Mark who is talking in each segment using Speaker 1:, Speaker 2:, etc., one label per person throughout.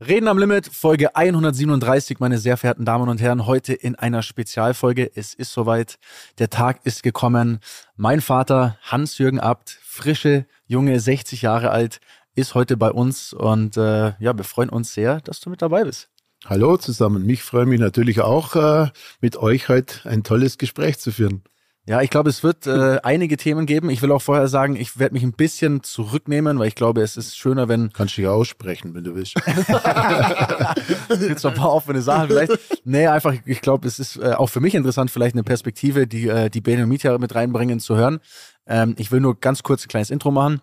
Speaker 1: Reden am Limit, Folge 137, meine sehr verehrten Damen und Herren, heute in einer Spezialfolge. Es ist soweit, der Tag ist gekommen. Mein Vater, Hans-Jürgen Abt, frische, junge, 60 Jahre alt, ist heute bei uns und äh, ja, wir freuen uns sehr, dass du mit dabei bist.
Speaker 2: Hallo zusammen, mich freue mich natürlich auch, äh, mit euch heute ein tolles Gespräch zu führen.
Speaker 1: Ja, ich glaube, es wird äh, einige Themen geben. Ich will auch vorher sagen, ich werde mich ein bisschen zurücknehmen, weil ich glaube, es ist schöner, wenn.
Speaker 2: Kannst du ja aussprechen, wenn du willst.
Speaker 1: Jetzt noch ein paar offene Sachen vielleicht. Nee, einfach, ich glaube, es ist äh, auch für mich interessant, vielleicht eine Perspektive, die äh, die Bene und Mietja mit reinbringen, zu hören. Ähm, ich will nur ganz kurz ein kleines Intro machen.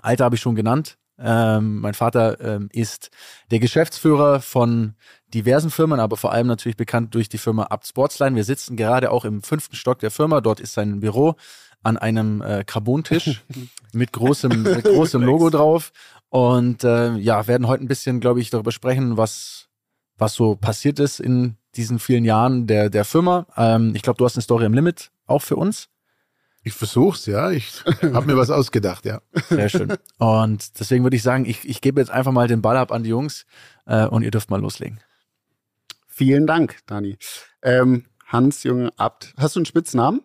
Speaker 1: Alter habe ich schon genannt. Ähm, mein Vater ähm, ist der Geschäftsführer von diversen Firmen, aber vor allem natürlich bekannt durch die Firma Abt Sportsline. Wir sitzen gerade auch im fünften Stock der Firma. Dort ist sein Büro an einem äh, Carbontisch mit großem, mit großem Logo drauf. Und äh, ja, werden heute ein bisschen, glaube ich, darüber sprechen, was, was so passiert ist in diesen vielen Jahren der, der Firma. Ähm, ich glaube, du hast eine Story im Limit, auch für uns.
Speaker 2: Ich versuch's, ja. Ich habe mir was ausgedacht, ja.
Speaker 1: Sehr schön. Und deswegen würde ich sagen, ich, ich gebe jetzt einfach mal den Ball ab an die Jungs äh, und ihr dürft mal loslegen.
Speaker 3: Vielen Dank, Dani. Ähm, Hans Junge Abt. Hast du einen Spitznamen?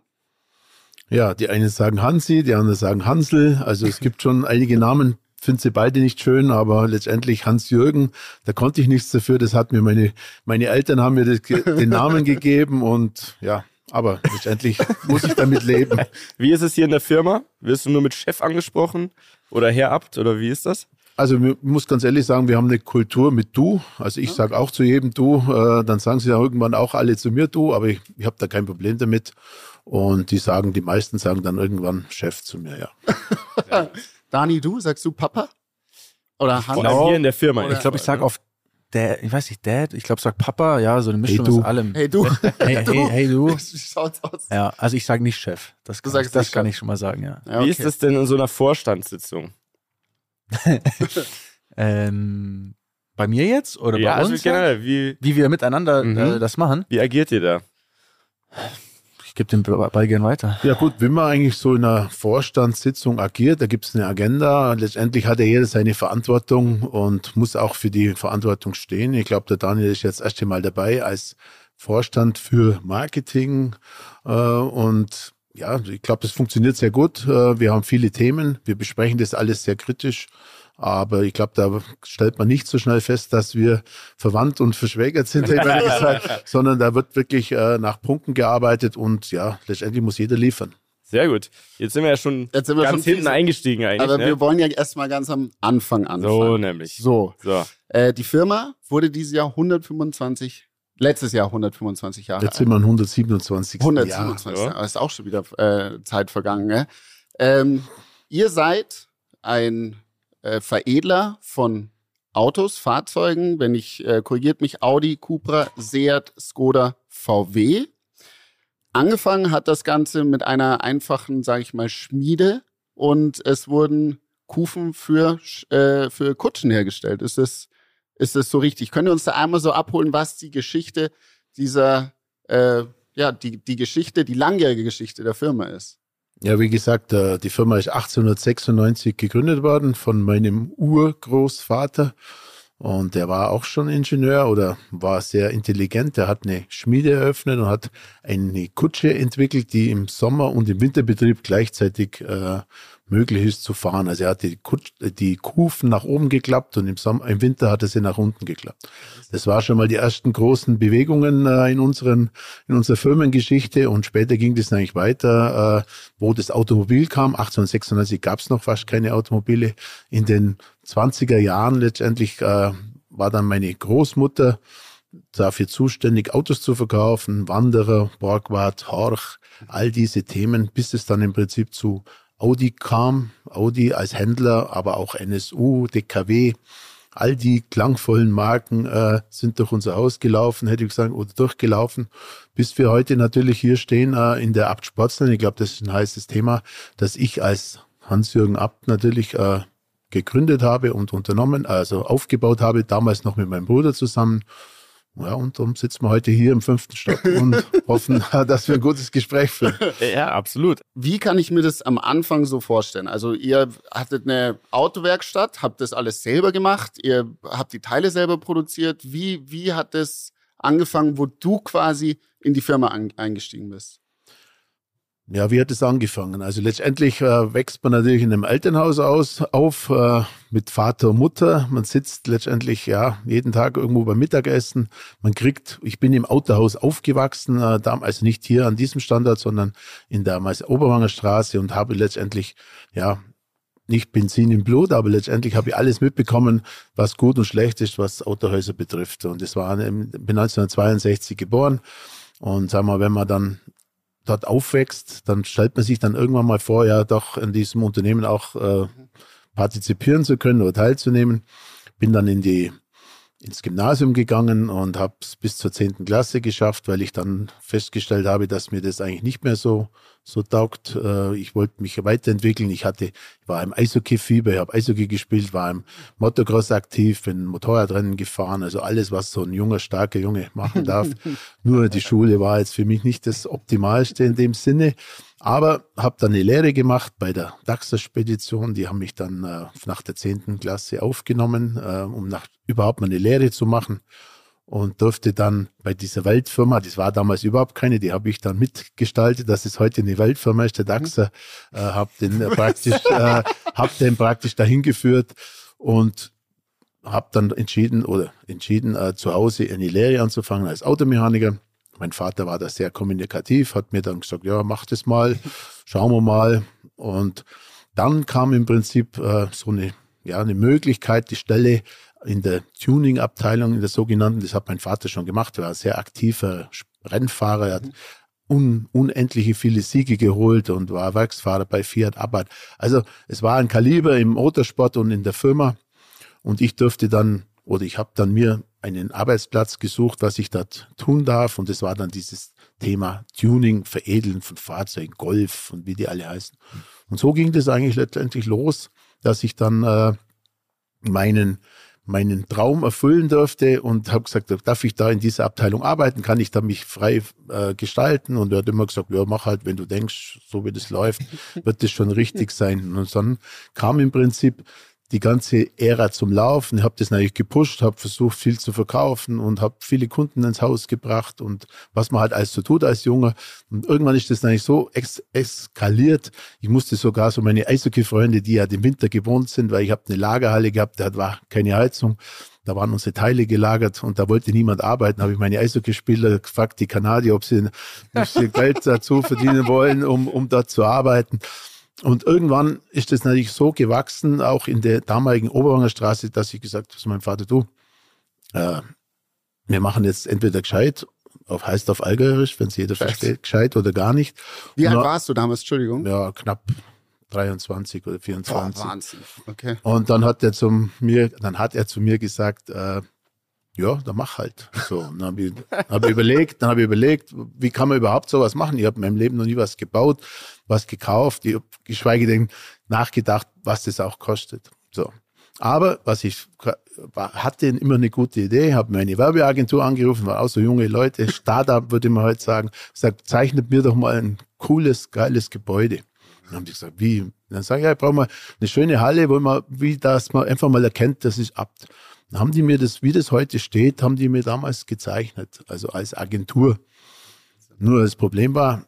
Speaker 2: Ja, die einen sagen Hansi, die anderen sagen Hansel. Also es gibt schon einige Namen, finde sie beide nicht schön, aber letztendlich Hans-Jürgen, da konnte ich nichts dafür. Das hat mir meine, meine Eltern haben mir das, den Namen gegeben und ja, aber letztendlich muss ich damit leben.
Speaker 4: Wie ist es hier in der Firma? Wirst du nur mit Chef angesprochen oder Herr Abt oder wie ist das?
Speaker 2: Also ich muss ganz ehrlich sagen, wir haben eine Kultur mit du. Also ich sage auch zu jedem du, äh, dann sagen sie ja irgendwann auch alle zu mir du, aber ich, ich habe da kein Problem damit. Und die sagen, die meisten sagen dann irgendwann Chef zu mir,
Speaker 3: ja. Dani, du, sagst du Papa? Oder
Speaker 4: Hans? Genau, hier in der Firma.
Speaker 1: ich glaube, ich sage oft Dad, ich weiß nicht, Dad, ich glaube, sag Papa, ja, so eine Mischung hey, aus allem.
Speaker 3: Hey du.
Speaker 1: Hey, du. hey, hey du. Wie schaut's aus? Ja, also ich sage nicht Chef. Das, kann, das kann ich schon mal sagen, ja.
Speaker 4: ja okay. Wie ist das denn in so einer Vorstandssitzung?
Speaker 1: ähm, bei mir jetzt oder
Speaker 4: ja,
Speaker 1: bei
Speaker 4: also
Speaker 1: uns?
Speaker 4: Generell, wie,
Speaker 1: wie wir miteinander mhm. äh, das machen.
Speaker 4: Wie agiert ihr da?
Speaker 1: Ich gebe den Ball gerne weiter.
Speaker 2: Ja gut, wenn man eigentlich so in einer Vorstandssitzung agiert, da gibt es eine Agenda. Letztendlich hat ja jeder seine Verantwortung und muss auch für die Verantwortung stehen. Ich glaube, der Daniel ist jetzt das erste Mal dabei als Vorstand für Marketing äh, und ja, ich glaube, das funktioniert sehr gut. Äh, wir haben viele Themen. Wir besprechen das alles sehr kritisch. Aber ich glaube, da stellt man nicht so schnell fest, dass wir verwandt und verschwägert sind, gesagt, sondern da wird wirklich äh, nach Punkten gearbeitet und ja, letztendlich muss jeder liefern.
Speaker 4: Sehr gut. Jetzt sind wir ja schon
Speaker 3: Jetzt sind wir
Speaker 4: ganz
Speaker 3: schon
Speaker 4: hinten eingestiegen eigentlich.
Speaker 3: Aber
Speaker 4: ne?
Speaker 3: wir wollen ja erstmal ganz am Anfang anfangen.
Speaker 4: So nämlich.
Speaker 3: So. so. Äh, die Firma wurde dieses Jahr 125 Letztes Jahr 125 Jahre.
Speaker 2: Jetzt sind wir 127.
Speaker 3: 127 Jahre. Ja. Ist auch schon wieder äh, Zeit vergangen. Ne? Ähm, ihr seid ein äh, Veredler von Autos, Fahrzeugen. Wenn ich äh, korrigiert mich, Audi, Cupra, Seat, Skoda, VW. Angefangen hat das Ganze mit einer einfachen, sage ich mal, Schmiede und es wurden Kufen für, äh, für Kutschen hergestellt. Ist das ist das so richtig? Könnt ihr uns da einmal so abholen, was die Geschichte dieser, äh, ja, die, die Geschichte, die langjährige Geschichte der Firma ist?
Speaker 2: Ja, wie gesagt, äh, die Firma ist 1896 gegründet worden von meinem Urgroßvater. Und der war auch schon Ingenieur oder war sehr intelligent. Er hat eine Schmiede eröffnet und hat eine Kutsche entwickelt, die im Sommer- und im Winterbetrieb gleichzeitig äh, möglich ist zu fahren. Also er hat die, Kutsch, die Kufen nach oben geklappt und im, Sommer, im Winter hat er sie nach unten geklappt. Das war schon mal die ersten großen Bewegungen äh, in, unseren, in unserer Firmengeschichte und später ging das eigentlich weiter, äh, wo das Automobil kam. 1896 gab es noch fast keine Automobile. In den 20er Jahren letztendlich äh, war dann meine Großmutter dafür zuständig, Autos zu verkaufen, Wanderer, Borgward, Horch, all diese Themen, bis es dann im Prinzip zu Audi kam, Audi als Händler, aber auch NSU, DKW, all die klangvollen Marken äh, sind durch unser Haus gelaufen, hätte ich gesagt, oder durchgelaufen, bis wir heute natürlich hier stehen äh, in der Abt Sportsline. Ich glaube, das ist ein heißes Thema, dass ich als Hans-Jürgen Abt natürlich äh, gegründet habe und unternommen, also aufgebaut habe, damals noch mit meinem Bruder zusammen. Ja, und darum sitzen wir heute hier im fünften Stock und hoffen, dass wir ein gutes Gespräch führen.
Speaker 4: Ja, absolut.
Speaker 3: Wie kann ich mir das am Anfang so vorstellen? Also ihr hattet eine Autowerkstatt, habt das alles selber gemacht, ihr habt die Teile selber produziert. Wie, wie hat das angefangen, wo du quasi in die Firma an, eingestiegen bist?
Speaker 2: Ja, wie hat es angefangen? Also letztendlich äh, wächst man natürlich in einem Elternhaus aus, auf äh, mit Vater und Mutter. Man sitzt letztendlich ja jeden Tag irgendwo beim Mittagessen. Man kriegt, ich bin im Autohaus aufgewachsen, äh, also nicht hier an diesem Standort, sondern in der Oberwanger Straße und habe letztendlich ja nicht Benzin im Blut, aber letztendlich habe ich alles mitbekommen, was gut und schlecht ist, was Autohäuser betrifft. Und das war, bin 1962 geboren. Und sagen wir, wenn man dann dort aufwächst, dann stellt man sich dann irgendwann mal vor, ja doch in diesem Unternehmen auch äh, partizipieren zu können oder teilzunehmen. Bin dann in die ins Gymnasium gegangen und habe es bis zur zehnten Klasse geschafft, weil ich dann festgestellt habe, dass mir das eigentlich nicht mehr so so taugt. Äh, ich wollte mich weiterentwickeln. Ich hatte, war im Eishockey-Fieber, ich habe Eishockey gespielt, war im Motocross aktiv, bin Motorradrennen gefahren, also alles, was so ein junger, starker Junge machen darf. Nur die Schule war jetzt für mich nicht das Optimalste in dem Sinne. Aber habe dann eine Lehre gemacht bei der DAXA-Spedition. Die haben mich dann äh, nach der zehnten Klasse aufgenommen, äh, um nach, überhaupt mal eine Lehre zu machen und durfte dann bei dieser Weltfirma, das war damals überhaupt keine, die habe ich dann mitgestaltet, dass es heute eine Weltfirma ist, der DAXer, äh, habe den praktisch, äh, hab den praktisch dahin geführt und habe dann entschieden oder entschieden, äh, zu Hause eine Lehre anzufangen als Automechaniker. Mein Vater war da sehr kommunikativ, hat mir dann gesagt, ja, mach das mal, schauen wir mal. Und dann kam im Prinzip äh, so eine, ja, eine Möglichkeit, die Stelle in der Tuning-Abteilung, in der sogenannten, das hat mein Vater schon gemacht, war ein sehr aktiver Rennfahrer, er hat un, unendliche viele Siege geholt und war Werksfahrer bei Fiat Abarth. Also es war ein Kaliber im Motorsport und in der Firma und ich durfte dann oder ich habe dann mir einen Arbeitsplatz gesucht, was ich dort tun darf und es war dann dieses Thema Tuning, Veredeln von Fahrzeugen, Golf und wie die alle heißen. Und so ging das eigentlich letztendlich los, dass ich dann äh, meinen meinen Traum erfüllen durfte und habe gesagt, darf ich da in dieser Abteilung arbeiten, kann ich da mich frei äh, gestalten und er hat immer gesagt, ja, mach halt, wenn du denkst, so wie das läuft, wird das schon richtig sein. Und dann kam im Prinzip die ganze Ära zum Laufen. Habe das natürlich gepusht, habe versucht, viel zu verkaufen und habe viele Kunden ins Haus gebracht und was man halt alles so tut als Junger. Und irgendwann ist das natürlich so ex eskaliert. Ich musste sogar so meine Eishockey-Freunde, die ja den Winter gewohnt sind, weil ich habe eine Lagerhalle gehabt, da war keine Heizung. Da waren unsere Teile gelagert und da wollte niemand arbeiten. habe ich meine Eishockeyspieler gefragt, die Kanadier, ob sie ein Geld dazu verdienen wollen, um, um dort zu arbeiten. Und irgendwann ist das natürlich so gewachsen, auch in der damaligen Oberwanger Straße, dass ich gesagt habe zu meinem Vater, du, äh, wir machen jetzt entweder gescheit, auf, heißt auf Allgäuerisch, wenn es jeder versteht, gescheit oder gar nicht.
Speaker 3: Wie alt warst du damals, Entschuldigung?
Speaker 2: Ja, knapp 23 oder 24.
Speaker 3: Boah, Wahnsinn. Okay.
Speaker 2: Und dann hat er zu mir, dann hat er zu mir gesagt, äh, ja, dann mach halt. So, dann habe ich, hab ich überlegt, dann habe ich überlegt, wie kann man überhaupt sowas machen? Ich habe in meinem Leben noch nie was gebaut, was gekauft, ich habe geschweige denn nachgedacht, was das auch kostet. So. Aber was ich hatte immer eine gute Idee, habe meine Werbeagentur angerufen, waren auch so junge Leute, Startup würde man heute sagen, sagt, zeichnet mir doch mal ein cooles, geiles Gebäude. Dann haben die gesagt, wie? Dann sage ich, ja, ich brauche mal eine schöne Halle, wo man, wie das man einfach mal erkennt, das ist Abt. Haben die mir das, wie das heute steht, haben die mir damals gezeichnet, also als Agentur. Nur das Problem war,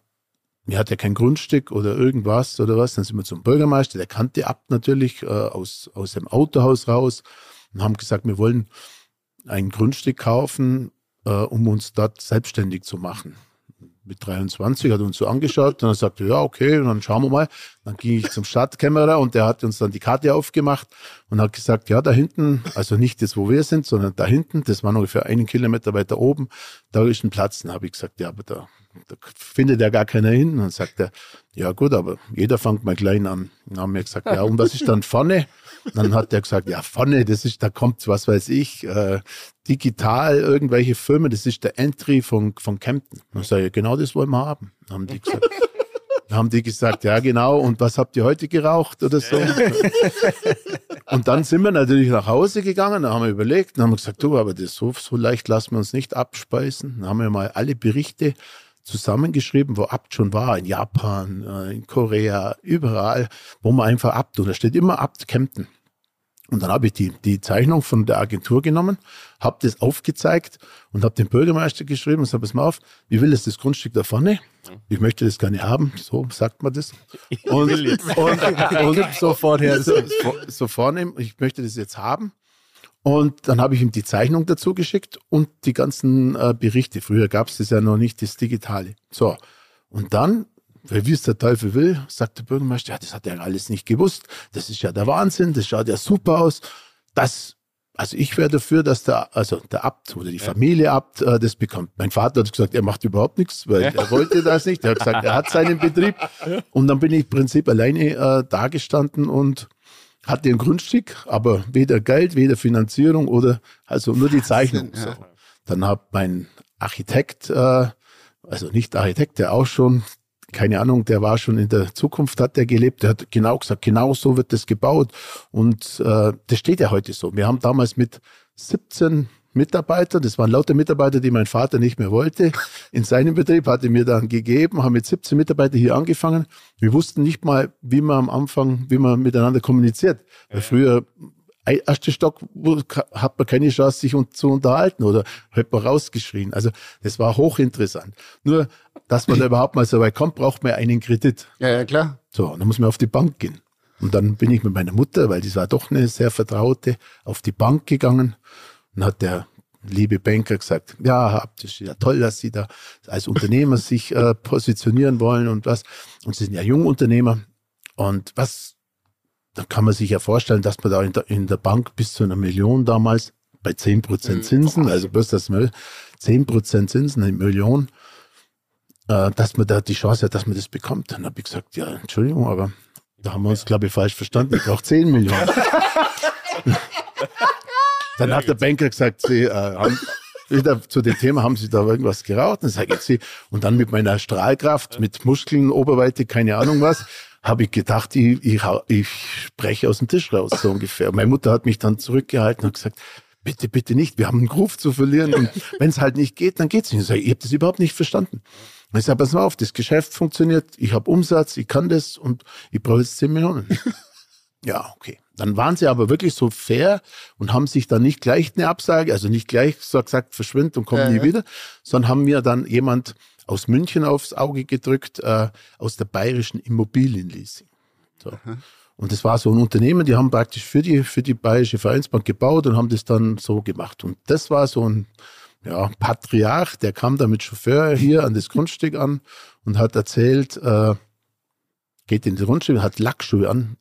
Speaker 2: mir hat ja kein Grundstück oder irgendwas oder was. Dann sind wir zum Bürgermeister, der kannte Abt natürlich äh, aus, aus dem Autohaus raus und haben gesagt, wir wollen ein Grundstück kaufen, äh, um uns dort selbstständig zu machen mit 23, hat uns so angeschaut und dann sagte, ja, okay, dann schauen wir mal. Dann ging ich zum Stadtkämmerer und der hat uns dann die Karte aufgemacht und hat gesagt, ja, da hinten, also nicht das, wo wir sind, sondern da hinten, das war ungefähr einen Kilometer weiter oben, da ist ein Platz. Dann habe ich gesagt, ja, aber da, da findet ja gar keiner hin. Und dann sagt er, ja gut, aber jeder fängt mal klein an. Dann haben wir gesagt, ja, und was ist dann vorne? Dann hat er gesagt, ja, vorne, das ist, da kommt, was weiß ich, äh, digital irgendwelche Firmen, das ist der Entry von, von Kempten. Dann sage ich, genau das wollen wir haben. Dann haben die gesagt. Haben die gesagt, ja genau, und was habt ihr heute geraucht oder so? Und dann sind wir natürlich nach Hause gegangen, dann haben wir überlegt, dann haben wir gesagt, du, aber das so, so leicht lassen wir uns nicht abspeisen. Dann haben wir mal alle Berichte zusammengeschrieben, wo Abt schon war, in Japan, äh, in Korea, überall, wo man einfach Abt, und da steht immer Abt Kempten. Und dann habe ich die, die Zeichnung von der Agentur genommen, habe das aufgezeigt und habe den Bürgermeister geschrieben und sage, pass mal auf, wie will es das Grundstück da vorne? Ich möchte das gerne haben, so sagt man das. Und, und, und sofort her, so, so vornehmen, ich möchte das jetzt haben. Und dann habe ich ihm die Zeichnung dazu geschickt und die ganzen äh, Berichte. Früher gab es das ja noch nicht, das Digitale. So. Und dann, wie es der Teufel will, sagt der Bürgermeister, ja, das hat er alles nicht gewusst. Das ist ja der Wahnsinn, das schaut ja super aus. Das, also ich wäre dafür, dass der, also der Abt oder die Familie Abt äh, das bekommt. Mein Vater hat gesagt, er macht überhaupt nichts, weil er wollte das nicht. Er hat gesagt, er hat seinen Betrieb. Und dann bin ich im Prinzip alleine äh, dagestanden und hatte ein Grundstück, aber weder Geld, weder Finanzierung oder also nur die Zeichnung. So. Dann hat mein Architekt, äh, also nicht Architekt, der auch schon, keine Ahnung, der war schon in der Zukunft, hat der gelebt, der hat genau gesagt, genau so wird das gebaut. Und äh, das steht ja heute so. Wir haben damals mit 17 Mitarbeiter, das waren lauter Mitarbeiter, die mein Vater nicht mehr wollte. In seinem Betrieb hatte mir dann gegeben, haben mit 17 Mitarbeitern hier angefangen. Wir wussten nicht mal, wie man am Anfang, wie man miteinander kommuniziert. Weil früher erste Stock hat man keine Chance, sich zu unterhalten oder hat man rausgeschrien. Also das war hochinteressant. Nur, dass man da überhaupt mal so weit kommt, braucht man einen Kredit.
Speaker 3: Ja, ja, klar.
Speaker 2: So, dann muss man auf die Bank gehen. Und dann bin ich mit meiner Mutter, weil die war doch eine sehr vertraute, auf die Bank gegangen und hat der liebe Banker gesagt, ja, habt ihr ja toll, dass Sie da als Unternehmer sich äh, positionieren wollen und was. Und Sie sind ja Jungunternehmer. Und was, dann kann man sich ja vorstellen, dass man da in der, in der Bank bis zu einer Million damals bei 10% mhm. Zinsen, also bloß das mal 10% Zinsen, eine Million, äh, dass man da die Chance hat, dass man das bekommt. Dann habe ich gesagt, ja, Entschuldigung, aber da haben wir uns, glaube ich, falsch verstanden. Ich brauche 10 Millionen. Dann ja, hat der Banker gesagt, Sie äh, haben wieder zu dem Thema, haben Sie da irgendwas geraucht? Dann sage ich Sie. Und dann mit meiner Strahlkraft, mit Muskeln, Oberweite, keine Ahnung was, habe ich gedacht, ich, ich, ich spreche aus dem Tisch raus, so ungefähr. Meine Mutter hat mich dann zurückgehalten und gesagt, bitte, bitte nicht, wir haben einen Ruf zu verlieren und wenn es halt nicht geht, dann geht's nicht. Ich, sage, ich habe das überhaupt nicht verstanden. Ich sage, pass mal auf, das Geschäft funktioniert, ich habe Umsatz, ich kann das und ich brauche jetzt 10 Millionen. ja, okay. Dann waren sie aber wirklich so fair und haben sich dann nicht gleich eine Absage, also nicht gleich so gesagt, verschwind und komm ja, nie ja. wieder, sondern haben mir dann jemand aus München aufs Auge gedrückt, äh, aus der bayerischen Immobilienleasing. So. Und das war so ein Unternehmen, die haben praktisch für die, für die Bayerische Vereinsbank gebaut und haben das dann so gemacht. Und das war so ein ja, Patriarch, der kam da mit Chauffeur hier an das Grundstück an und hat erzählt, äh, geht in das Grundstück, hat Lackschuhe an,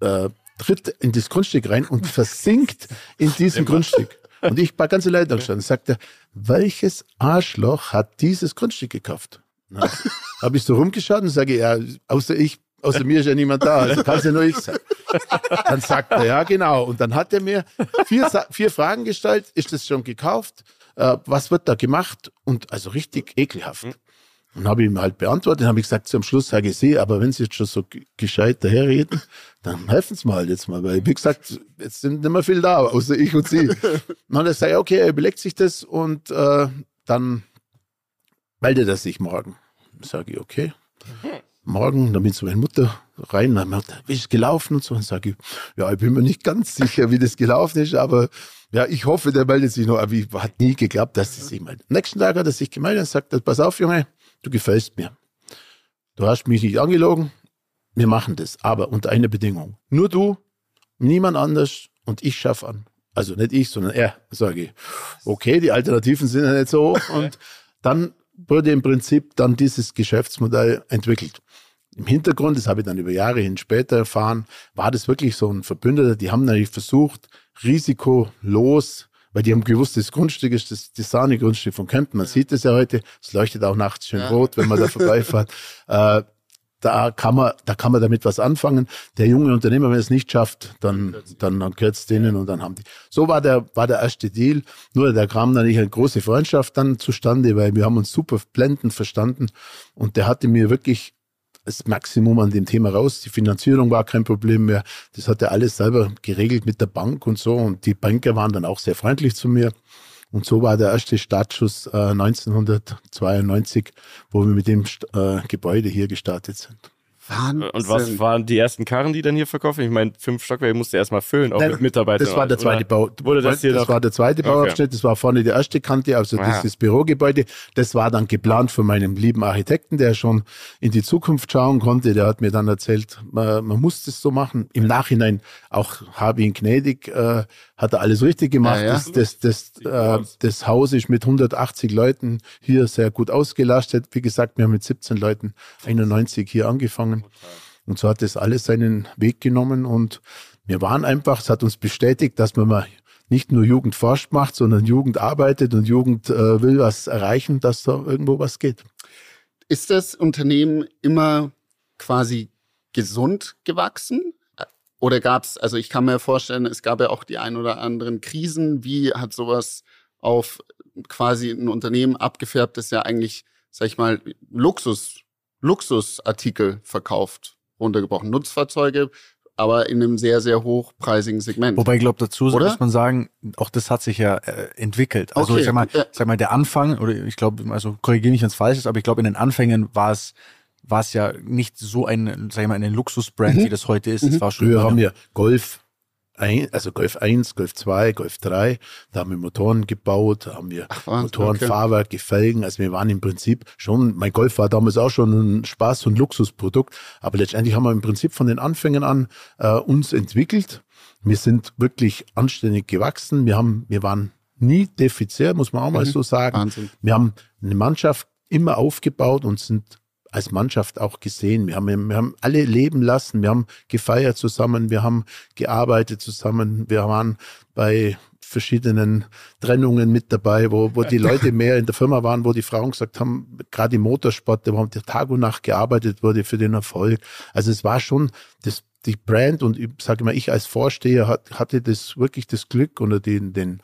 Speaker 2: äh, tritt in das Grundstück rein und versinkt in diesem Grundstück. Und ich war ganz allein da gestanden und sagte, welches Arschloch hat dieses Grundstück gekauft? Habe ich so rumgeschaut und sage, ja, außer ich, außer mir ist ja niemand da, also kann es ja nur ich sein. Dann sagt er, ja, genau. Und dann hat er mir vier, vier Fragen gestellt. Ist das schon gekauft? Äh, was wird da gemacht? Und also richtig ekelhaft. Und habe ihm halt beantwortet, dann habe ich gesagt, zum Schluss sage ich Sie, aber wenn Sie jetzt schon so gescheit daherreden, dann helfen Sie mal halt jetzt mal, weil wie gesagt, jetzt sind nicht mehr viel da, außer ich und Sie. Und dann sage ich, okay, er überlegt sich das und äh, dann meldet er sich morgen. Sage ich, okay. Morgen, dann bin ich zu meiner Mutter rein, dann sagt, wie ist es gelaufen und so. Und sage ich, ja, ich bin mir nicht ganz sicher, wie das gelaufen ist, aber ja, ich hoffe, der meldet sich noch, aber ich hat nie geglaubt, dass er sich meldet. Am nächsten Tag hat er sich gemeldet und sagt, pass auf, Junge, du gefällst mir. Du hast mich nicht angelogen, wir machen das, aber unter einer Bedingung. Nur du, niemand anders und ich schaffe an. Also nicht ich, sondern er, sage ich. Okay, die Alternativen sind ja nicht so hoch. Und dann wurde im Prinzip dann dieses Geschäftsmodell entwickelt. Im Hintergrund, das habe ich dann über Jahre hin später erfahren, war das wirklich so ein Verbündeter, die haben natürlich versucht, risikolos weil die haben gewusst, das Grundstück ist das, Sahne-Grundstück von Kempten. Man sieht es ja heute, es leuchtet auch nachts schön ja. rot, wenn man da vorbeifährt. äh, da kann man, da kann man damit was anfangen. Der junge Unternehmer, wenn er es nicht schafft, dann, dann, dann gehört es denen und dann haben die. So war der, war der erste Deal. Nur da kam dann nicht eine große Freundschaft dann zustande, weil wir haben uns super blendend verstanden und der hatte mir wirklich das Maximum an dem Thema raus. Die Finanzierung war kein Problem mehr. Das hat er alles selber geregelt mit der Bank und so. Und die Banker waren dann auch sehr freundlich zu mir. Und so war der erste Startschuss äh, 1992, wo wir mit dem äh, Gebäude hier gestartet sind.
Speaker 4: Wahnsinn. Und was waren die ersten Karren, die dann hier verkaufen? Ich meine, fünf Stockwerke musste erstmal füllen, auch Nein, mit Mitarbeitern.
Speaker 2: Das war der zweite Bau. Wurde das hier das war der zweite Bauabschnitt. Das war vorne die erste Kante, also ah. dieses Bürogebäude. Das war dann geplant von meinem lieben Architekten, der schon in die Zukunft schauen konnte. Der hat mir dann erzählt, man, man muss das so machen. Im Nachhinein auch habe ihn gnädig, äh, hat er alles richtig gemacht. Ja, ja. Das, das, das, äh, das Haus ist mit 180 Leuten hier sehr gut ausgelastet. Wie gesagt, wir haben mit 17 Leuten 91 hier angefangen. Und so hat das alles seinen Weg genommen und wir waren einfach, es hat uns bestätigt, dass man mal nicht nur Jugend forscht macht, sondern Jugend arbeitet und Jugend äh, will was erreichen, dass da irgendwo was geht.
Speaker 3: Ist das Unternehmen immer quasi gesund gewachsen? Oder gab es, also ich kann mir vorstellen, es gab ja auch die ein oder anderen Krisen. Wie hat sowas auf quasi ein Unternehmen abgefärbt, das ja eigentlich, sag ich mal, Luxus, Luxusartikel verkauft, runtergebrochen. Nutzfahrzeuge, aber in einem sehr, sehr hochpreisigen Segment.
Speaker 1: Wobei ich glaube, dazu oder? muss man sagen, auch das hat sich ja äh, entwickelt. Also okay. ich sag mal, sag mal, der Anfang, oder ich glaube, also korrigiere mich, wenn es falsch ist, aber ich glaube, in den Anfängen war es war es ja nicht so ein, sag ich mal, eine Luxusbrand, mhm. wie das heute ist.
Speaker 2: Mhm.
Speaker 1: Es war
Speaker 2: schon Früher haben wir Golf, ein, also Golf 1, Golf 2, Golf 3, da haben wir Motoren gebaut, haben wir Ach, Motoren, okay. Fahrwerk, Felgen. Also wir waren im Prinzip schon, mein Golf war damals auch schon ein Spaß- und Luxusprodukt, aber letztendlich haben wir im Prinzip von den Anfängen an äh, uns entwickelt. Wir sind wirklich anständig gewachsen. Wir haben, wir waren nie defizit, muss man auch mal mhm. so sagen. Wahnsinn. Wir haben eine Mannschaft immer aufgebaut und sind als Mannschaft auch gesehen. Wir haben, wir haben alle leben lassen. Wir haben gefeiert zusammen. Wir haben gearbeitet zusammen. Wir waren bei verschiedenen Trennungen mit dabei, wo, wo die Leute mehr in der Firma waren, wo die Frauen gesagt haben, gerade im Motorsport, wo der Tag und Nacht gearbeitet wurde für den Erfolg. Also es war schon das, die Brand und ich sage mal, ich als Vorsteher hatte das wirklich das Glück oder den, den,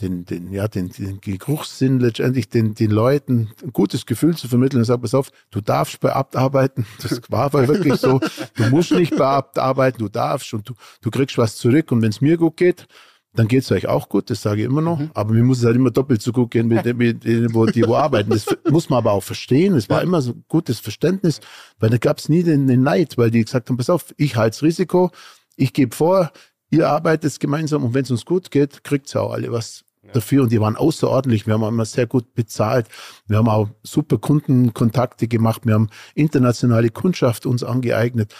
Speaker 2: den, den, ja, den, den Geruchssinn letztendlich den, den Leuten ein gutes Gefühl zu vermitteln und sagen, pass auf, du darfst bei Abt arbeiten. Das war wirklich so. Du musst nicht bei Abt arbeiten, du darfst und du, du kriegst was zurück. Und wenn es mir gut geht, dann geht es euch auch gut, das sage ich immer noch. Mhm. Aber mir muss es halt immer doppelt so gut gehen, mit, mit denen, wo, die wo arbeiten. Das muss man aber auch verstehen. Es war immer so ein gutes Verständnis, weil da gab es nie den, den Neid, weil die gesagt haben, pass auf, ich halte Risiko, ich gebe vor, ihr arbeitet gemeinsam und wenn es uns gut geht, kriegt ihr auch alle was dafür und die waren außerordentlich. Wir haben immer sehr gut bezahlt. Wir haben auch super Kundenkontakte gemacht. Wir haben internationale Kundschaft uns angeeignet.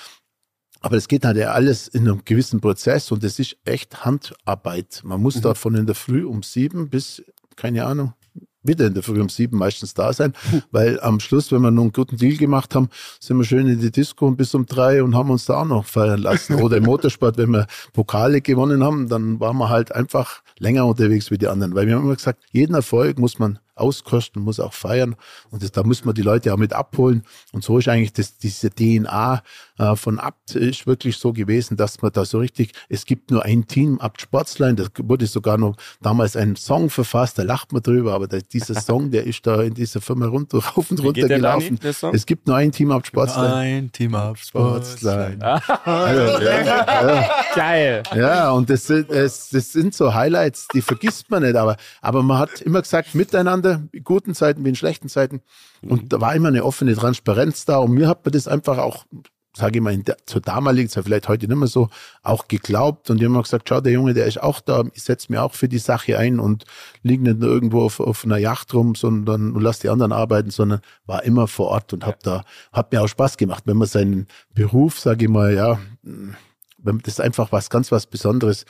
Speaker 2: Aber es geht halt ja alles in einem gewissen Prozess und es ist echt Handarbeit. Man muss mhm. da von in der Früh um sieben bis, keine Ahnung, wieder in der Früh um sieben meistens da sein, weil am Schluss, wenn wir noch einen guten Deal gemacht haben, sind wir schön in die Disco bis um drei und haben uns da auch noch feiern lassen. Oder im Motorsport, wenn wir Pokale gewonnen haben, dann waren wir halt einfach länger unterwegs wie die anderen, weil wir haben immer gesagt, jeden Erfolg muss man auskosten, muss auch feiern. Und das, da muss man die Leute auch mit abholen. Und so ist eigentlich das, diese DNA äh, von Abt ist wirklich so gewesen, dass man da so richtig, es gibt nur ein Team, Abt Sportsline, da wurde sogar noch damals ein Song verfasst, da lacht man drüber, aber der, dieser Song, der ist da in dieser Firma runter, rauf und runter gelaufen. Es gibt nur ein Team Abt Sportsline.
Speaker 1: Ein Team Abt Sportsline.
Speaker 4: also, ja, ja. Geil.
Speaker 2: Ja, und das, das, das sind so Highlights, die vergisst man nicht, aber, aber man hat immer gesagt, miteinander miteinander, in guten Zeiten wie in schlechten Zeiten. Und mhm. da war immer eine offene Transparenz da. Und mir hat man das einfach auch, sage ich mal, der, zur damaligen Zeit, vielleicht heute nicht mehr so, auch geglaubt. Und die haben immer gesagt, schau, der Junge, der ist auch da, ich setze mir auch für die Sache ein und liege nicht nur irgendwo auf, auf einer Yacht rum, sondern und lass die anderen arbeiten, sondern war immer vor Ort und hab da, hat mir auch Spaß gemacht, wenn man seinen Beruf, sage ich mal, ja, das ist einfach was ganz was Besonderes,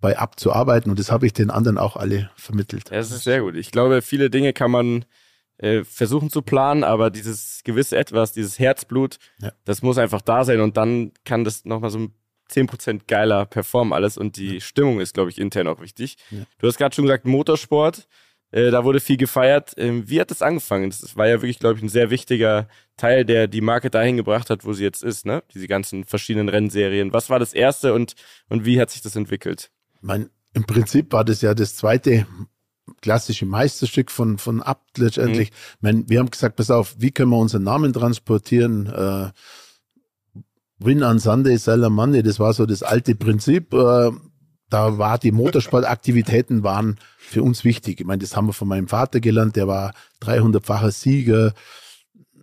Speaker 2: bei abzuarbeiten und das habe ich den anderen auch alle vermittelt.
Speaker 4: Das ist sehr gut. Ich glaube, viele Dinge kann man äh, versuchen zu planen, aber dieses gewisse Etwas, dieses Herzblut, ja. das muss einfach da sein und dann kann das nochmal so 10% geiler performen alles und die ja. Stimmung ist, glaube ich, intern auch wichtig. Ja. Du hast gerade schon gesagt, Motorsport, äh, da wurde viel gefeiert. Ähm, wie hat das angefangen? Das war ja wirklich, glaube ich, ein sehr wichtiger Teil, der die Marke dahin gebracht hat, wo sie jetzt ist, ne? Diese ganzen verschiedenen Rennserien. Was war das erste und, und wie hat sich das entwickelt?
Speaker 2: Mein, im Prinzip war das ja das zweite klassische Meisterstück von, von Abt letztendlich. Mhm. Meine, wir haben gesagt, pass auf, wie können wir unseren Namen transportieren? Äh, Win on Sunday, sell on Monday, das war so das alte Prinzip. Äh, da war die Motorsportaktivitäten waren für uns wichtig. Ich meine, das haben wir von meinem Vater gelernt, der war 300-facher Sieger.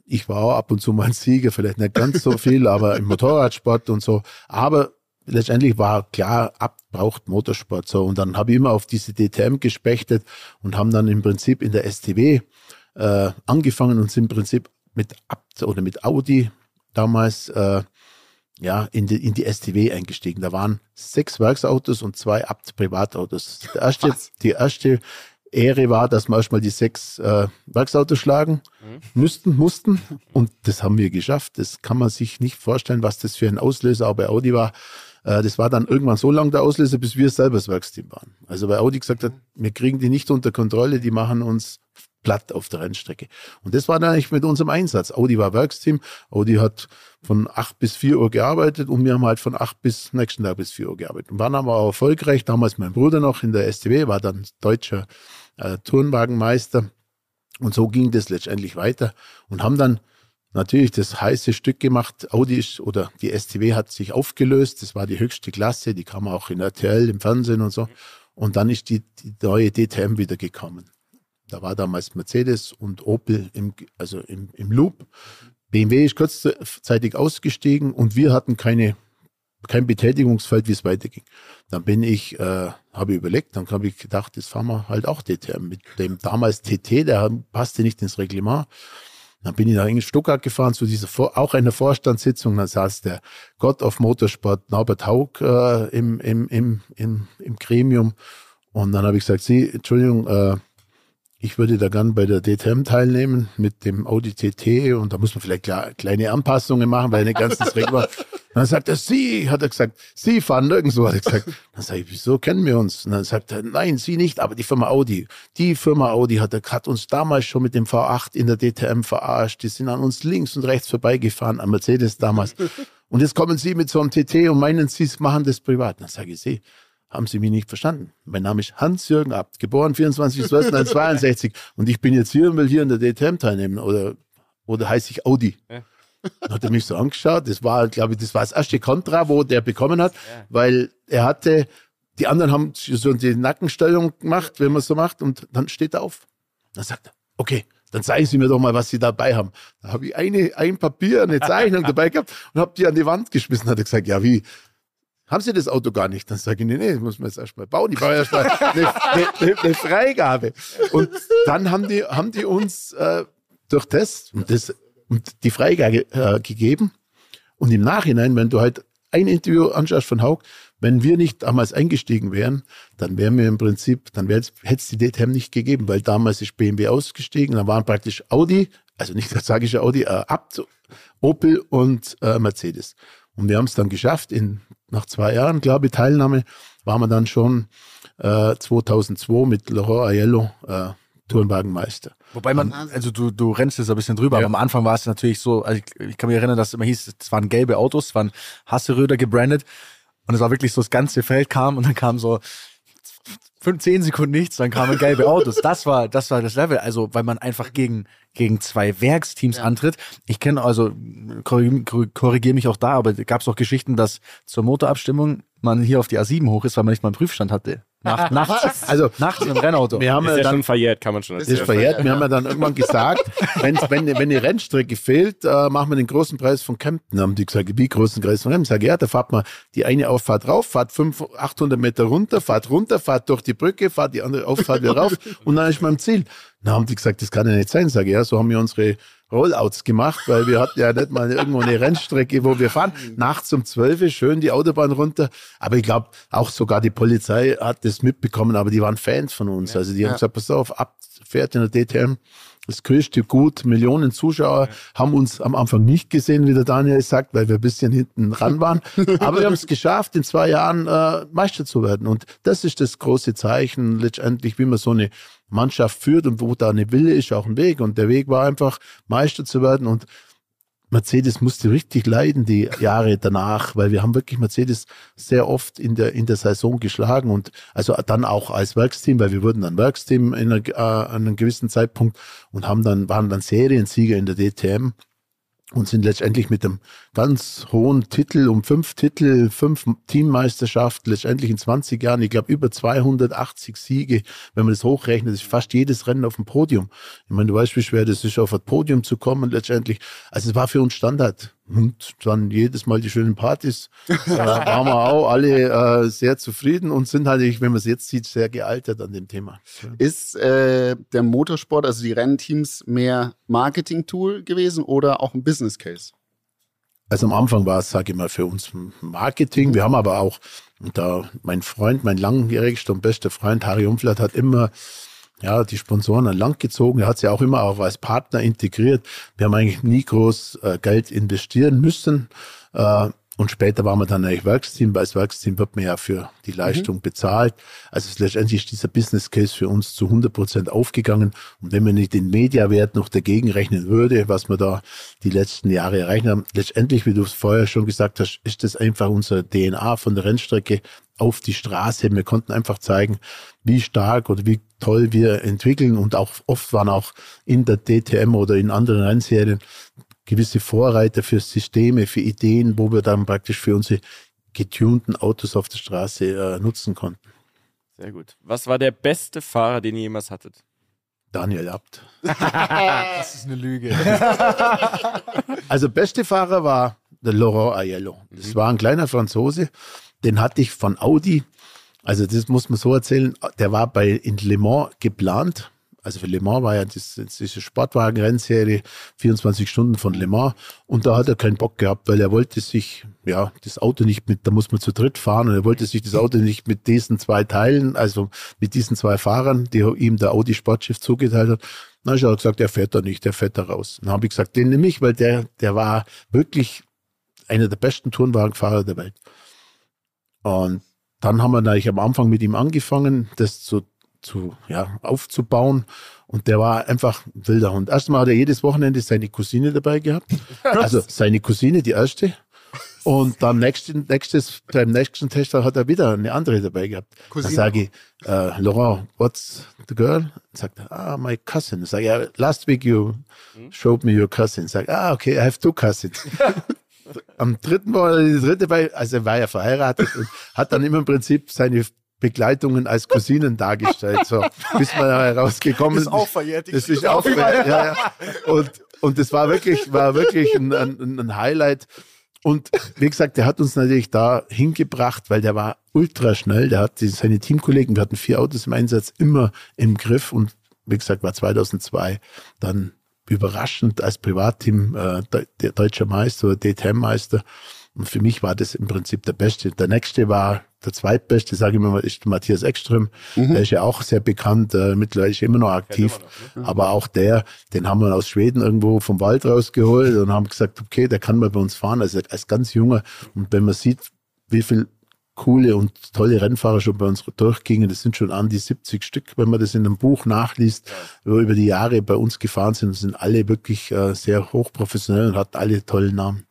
Speaker 2: Ich war auch ab und zu mal ein Sieger, vielleicht nicht ganz so viel, aber im Motorradsport und so. Aber letztendlich war klar, ab braucht Motorsport so. Und dann habe ich immer auf diese DTM gespechtet und haben dann im Prinzip in der STW äh, angefangen und sind im Prinzip mit Abt oder mit Audi damals äh, ja, in die, in die STW eingestiegen. Da waren sechs Werksautos und zwei Abt Privatautos. Der erste, die erste Ehre war, dass wir erstmal die sechs äh, Werksautos schlagen mhm. müssten, mussten. Und das haben wir geschafft. Das kann man sich nicht vorstellen, was das für ein Auslöser auch bei Audi war. Äh, das war dann irgendwann so lang der Auslöser, bis wir selber das Werksteam waren. Also bei Audi gesagt hat, wir kriegen die nicht unter Kontrolle, die machen uns platt auf der Rennstrecke. Und das war dann eigentlich mit unserem Einsatz. Audi war Werksteam. Audi hat von acht bis vier Uhr gearbeitet und wir haben halt von acht bis nächsten Tag bis vier Uhr gearbeitet. Und waren aber auch erfolgreich. Damals mein Bruder noch in der STW, war dann deutscher äh, Turnwagenmeister. Und so ging das letztendlich weiter und haben dann natürlich das heiße Stück gemacht. Audi ist, oder die STW hat sich aufgelöst. Das war die höchste Klasse. Die kam auch in RTL, im Fernsehen und so. Und dann ist die, die neue DTM wieder gekommen. Da war damals Mercedes und Opel im, also im, im Loop. BMW ist kurzzeitig ausgestiegen und wir hatten keine, kein Betätigungsfeld, wie es weiterging. Dann bin ich, äh, habe überlegt, dann habe ich gedacht, das fahren wir halt auch DTM mit dem damals TT, der passte nicht ins Reglement. Dann bin ich nach in Stuttgart gefahren zu dieser auch einer Vorstandssitzung. Da saß der Gott of Motorsport Norbert Haug äh, im, im, im, im, im Gremium. Und dann habe ich gesagt, Sie, Entschuldigung, äh, ich würde da gern bei der DTM teilnehmen mit dem Audi TT und da muss man vielleicht kleine Anpassungen machen, weil nicht ganz das Regel Dann sagt er, Sie, hat er gesagt, Sie fahren nirgendwo, hat er gesagt. Dann sage ich, wieso kennen wir uns? Und dann sagt er, nein, Sie nicht, aber die Firma Audi. Die Firma Audi hat, hat uns damals schon mit dem V8 in der DTM verarscht. Die sind an uns links und rechts vorbeigefahren, an Mercedes damals. Und jetzt kommen Sie mit so einem TT und meinen, Sie machen das privat. Dann sage ich, Sie, haben Sie mich nicht verstanden. Mein Name ist Hans-Jürgen Abt, geboren 24.12.1962 und ich bin jetzt hier und will hier in der DTM teilnehmen oder, oder heiße ich Audi. Ja. Dann hat er mich so angeschaut. Das war, glaube ich, das war das erste Kontra, wo der bekommen hat, ja. weil er hatte, die anderen haben so die Nackenstellung gemacht, wenn man so macht, und dann steht er auf. Dann sagt er, okay, dann zeigen Sie mir doch mal, was Sie dabei haben. Da habe ich eine, ein Papier, eine Zeichnung dabei gehabt und habe die an die Wand geschmissen. Hat er gesagt, ja, wie, haben Sie das Auto gar nicht? Dann sage ich, nee, nee, das muss man jetzt erstmal bauen. Ich brauche erstmal eine, eine, eine, Freigabe. Und dann haben die, haben die uns äh, durch das und, das und die Freigabe äh, gegeben. Und im Nachhinein, wenn du halt ein Interview anschaust von Haug, wenn wir nicht damals eingestiegen wären, dann wären wir im Prinzip, dann hätte es die DTM nicht gegeben, weil damals ist BMW ausgestiegen, dann waren praktisch Audi, also nicht das sage ich Audi, äh, Abt, Opel und äh, Mercedes. Und wir haben es dann geschafft. In, nach zwei Jahren, glaube ich, Teilnahme, waren wir dann schon äh, 2002 mit Laurent Aiello äh, Tourenwagenmeister.
Speaker 1: Wobei man, also du, du rennst jetzt ein bisschen drüber, ja. aber am Anfang war es natürlich so, also ich, ich, kann mich erinnern, dass es immer hieß, es waren gelbe Autos, es waren Hasseröder gebrandet und es war wirklich so, das ganze Feld kam und dann kam so fünf, zehn Sekunden nichts, dann kamen gelbe Autos. Das war, das war das Level. Also, weil man einfach gegen, gegen zwei Werksteams ja. antritt. Ich kenne also, korrigiere korrigier mich auch da, aber gab es auch Geschichten, dass zur Motorabstimmung man hier auf die A7 hoch ist, weil man nicht mal einen Prüfstand hatte. Nacht, nachts, also nachts im Rennauto.
Speaker 4: Wir haben ist ja dann, schon verjährt, kann man schon
Speaker 2: sagen. Ist verjährt. Wir haben ja dann irgendwann gesagt, wenn, wenn, wenn die Rennstrecke fehlt, äh, machen wir den großen Preis von Kempten. Haben die gesagt, wie großen Preis von Kempten? Ich sage, ja, da fahrt man die eine Auffahrt rauf, fahrt 500, 800 Meter runter, fahrt runter, fahrt durch die Brücke, fahrt die andere Auffahrt wieder rauf und dann ist man im Ziel. Dann haben die gesagt, das kann ja nicht sein. Sage ja, so haben wir unsere Rollouts gemacht, weil wir hatten ja nicht mal irgendwo eine Rennstrecke, wo wir fahren. Nachts um 12 schön die Autobahn runter. Aber ich glaube, auch sogar die Polizei hat das mitbekommen, aber die waren Fans von uns. Also die ja. haben gesagt, pass auf, ab, fährt in der DTM. Das größte Gut, Millionen Zuschauer haben uns am Anfang nicht gesehen, wie der Daniel sagt, weil wir ein bisschen hinten ran waren. Aber wir haben es geschafft, in zwei Jahren äh, Meister zu werden. Und das ist das große Zeichen letztendlich, wie man so eine Mannschaft führt und wo da eine Wille ist, auch ein Weg. Und der Weg war einfach, Meister zu werden. Und Mercedes musste richtig leiden die Jahre danach, weil wir haben wirklich Mercedes sehr oft in der, in der Saison geschlagen und also dann auch als Werksteam, weil wir wurden dann Werksteam in einer, äh, an einem gewissen Zeitpunkt und haben dann, waren dann Seriensieger in der DTM und sind letztendlich mit einem ganz hohen Titel um fünf Titel, fünf Teammeisterschaften, letztendlich in 20 Jahren, ich glaube über 280 Siege, wenn man das hochrechnet, ist fast jedes Rennen auf dem Podium. Ich meine, du weißt, wie schwer das ist, auf das Podium zu kommen letztendlich. Also es war für uns Standard. Und dann jedes Mal die schönen Partys. Da waren wir auch alle äh, sehr zufrieden und sind halt, wenn man es jetzt sieht, sehr gealtert an dem Thema.
Speaker 3: Ist äh, der Motorsport, also die Rennteams, mehr Marketing-Tool gewesen oder auch ein Business Case?
Speaker 2: Also am Anfang war es, sage ich mal, für uns Marketing. Wir haben aber auch, und da mein Freund, mein langjährigster und bester Freund Harry Umflat hat immer ja, die Sponsoren an Land gezogen. Er hat sie auch immer auch als Partner integriert. Wir haben eigentlich nie groß äh, Geld investieren müssen. Äh, und später waren wir dann eigentlich Werksteam, weil als Werksteam wird man ja für die mhm. Leistung mhm. bezahlt. Also letztendlich ist dieser Business Case für uns zu 100 Prozent aufgegangen. Und wenn man nicht den Mediawert noch dagegen rechnen würde, was wir da die letzten Jahre erreicht haben, letztendlich, wie du es vorher schon gesagt hast, ist das einfach unser DNA von der Rennstrecke auf die Straße. Wir konnten einfach zeigen, wie stark oder wie toll wir entwickeln und auch oft waren auch in der DTM oder in anderen Rennserien gewisse Vorreiter für Systeme, für Ideen, wo wir dann praktisch für unsere getunten Autos auf der Straße äh, nutzen konnten.
Speaker 4: Sehr gut. Was war der beste Fahrer, den ihr jemals hattet?
Speaker 2: Daniel Abt.
Speaker 1: das ist eine Lüge.
Speaker 2: also beste Fahrer war der Laurent Aiello. Das mhm. war ein kleiner Franzose, den hatte ich von Audi. Also das muss man so erzählen. Der war bei in Le Mans geplant. Also für Le Mans war ja diese Sportwagen-Rennserie 24 Stunden von Le Mans und da hat er keinen Bock gehabt, weil er wollte sich, ja, das Auto nicht mit, da muss man zu dritt fahren und er wollte sich das Auto nicht mit diesen zwei teilen, also mit diesen zwei Fahrern, die ihm der Audi Sportschiff zugeteilt hat. Habe ich gesagt, der fährt da nicht, der fährt da raus. Dann habe ich gesagt, den nehme ich, weil der, der war wirklich einer der besten Turnwagenfahrer der Welt. Und dann haben wir natürlich am Anfang mit ihm angefangen, das zu, zu ja, aufzubauen. Und der war einfach ein wilder Hund. Erstmal hat er jedes Wochenende seine Cousine dabei gehabt. Also seine Cousine, die erste. Und dann nächsten, nächstes, beim nächsten Test hat er wieder eine andere dabei gehabt. Cousine. Dann sage ich, äh, Laurent, what's the girl? Sagt er, ah, my cousin. Sage ich, last week you showed me your cousin. Sag, ah, okay, I have two cousins. am dritten Mal, die dritte bei, also er war ja verheiratet und hat dann immer im Prinzip seine Begleitungen als Cousinen dargestellt, so, bis man herausgekommen ist.
Speaker 1: Das ist auch verjährt.
Speaker 2: Das ist auch verjährt, ja, ja. Und, und das war wirklich, war wirklich ein, ein, ein Highlight. Und wie gesagt, der hat uns natürlich da hingebracht, weil der war ultra schnell. Der hat die, seine Teamkollegen, wir hatten vier Autos im Einsatz, immer im Griff. Und wie gesagt, war 2002 dann überraschend als Privatteam äh, deutscher Meister oder DTM-Meister. Und für mich war das im Prinzip der Beste. Der nächste war der zweitbeste, sage ich mal, ist Matthias Ekström. Mhm. Der ist ja auch sehr bekannt, äh, mittlerweile ist immer noch aktiv. Noch, ne? Aber auch der, den haben wir aus Schweden irgendwo vom Wald rausgeholt und haben gesagt, okay, der kann mal bei uns fahren, also als ganz junger. Und wenn man sieht, wie viel coole und tolle Rennfahrer schon bei uns durchgingen. Das sind schon an die 70 Stück, wenn man das in einem Buch nachliest, wo über die Jahre bei uns gefahren sind. Sind alle wirklich äh, sehr hochprofessionell und hat alle tollen Namen.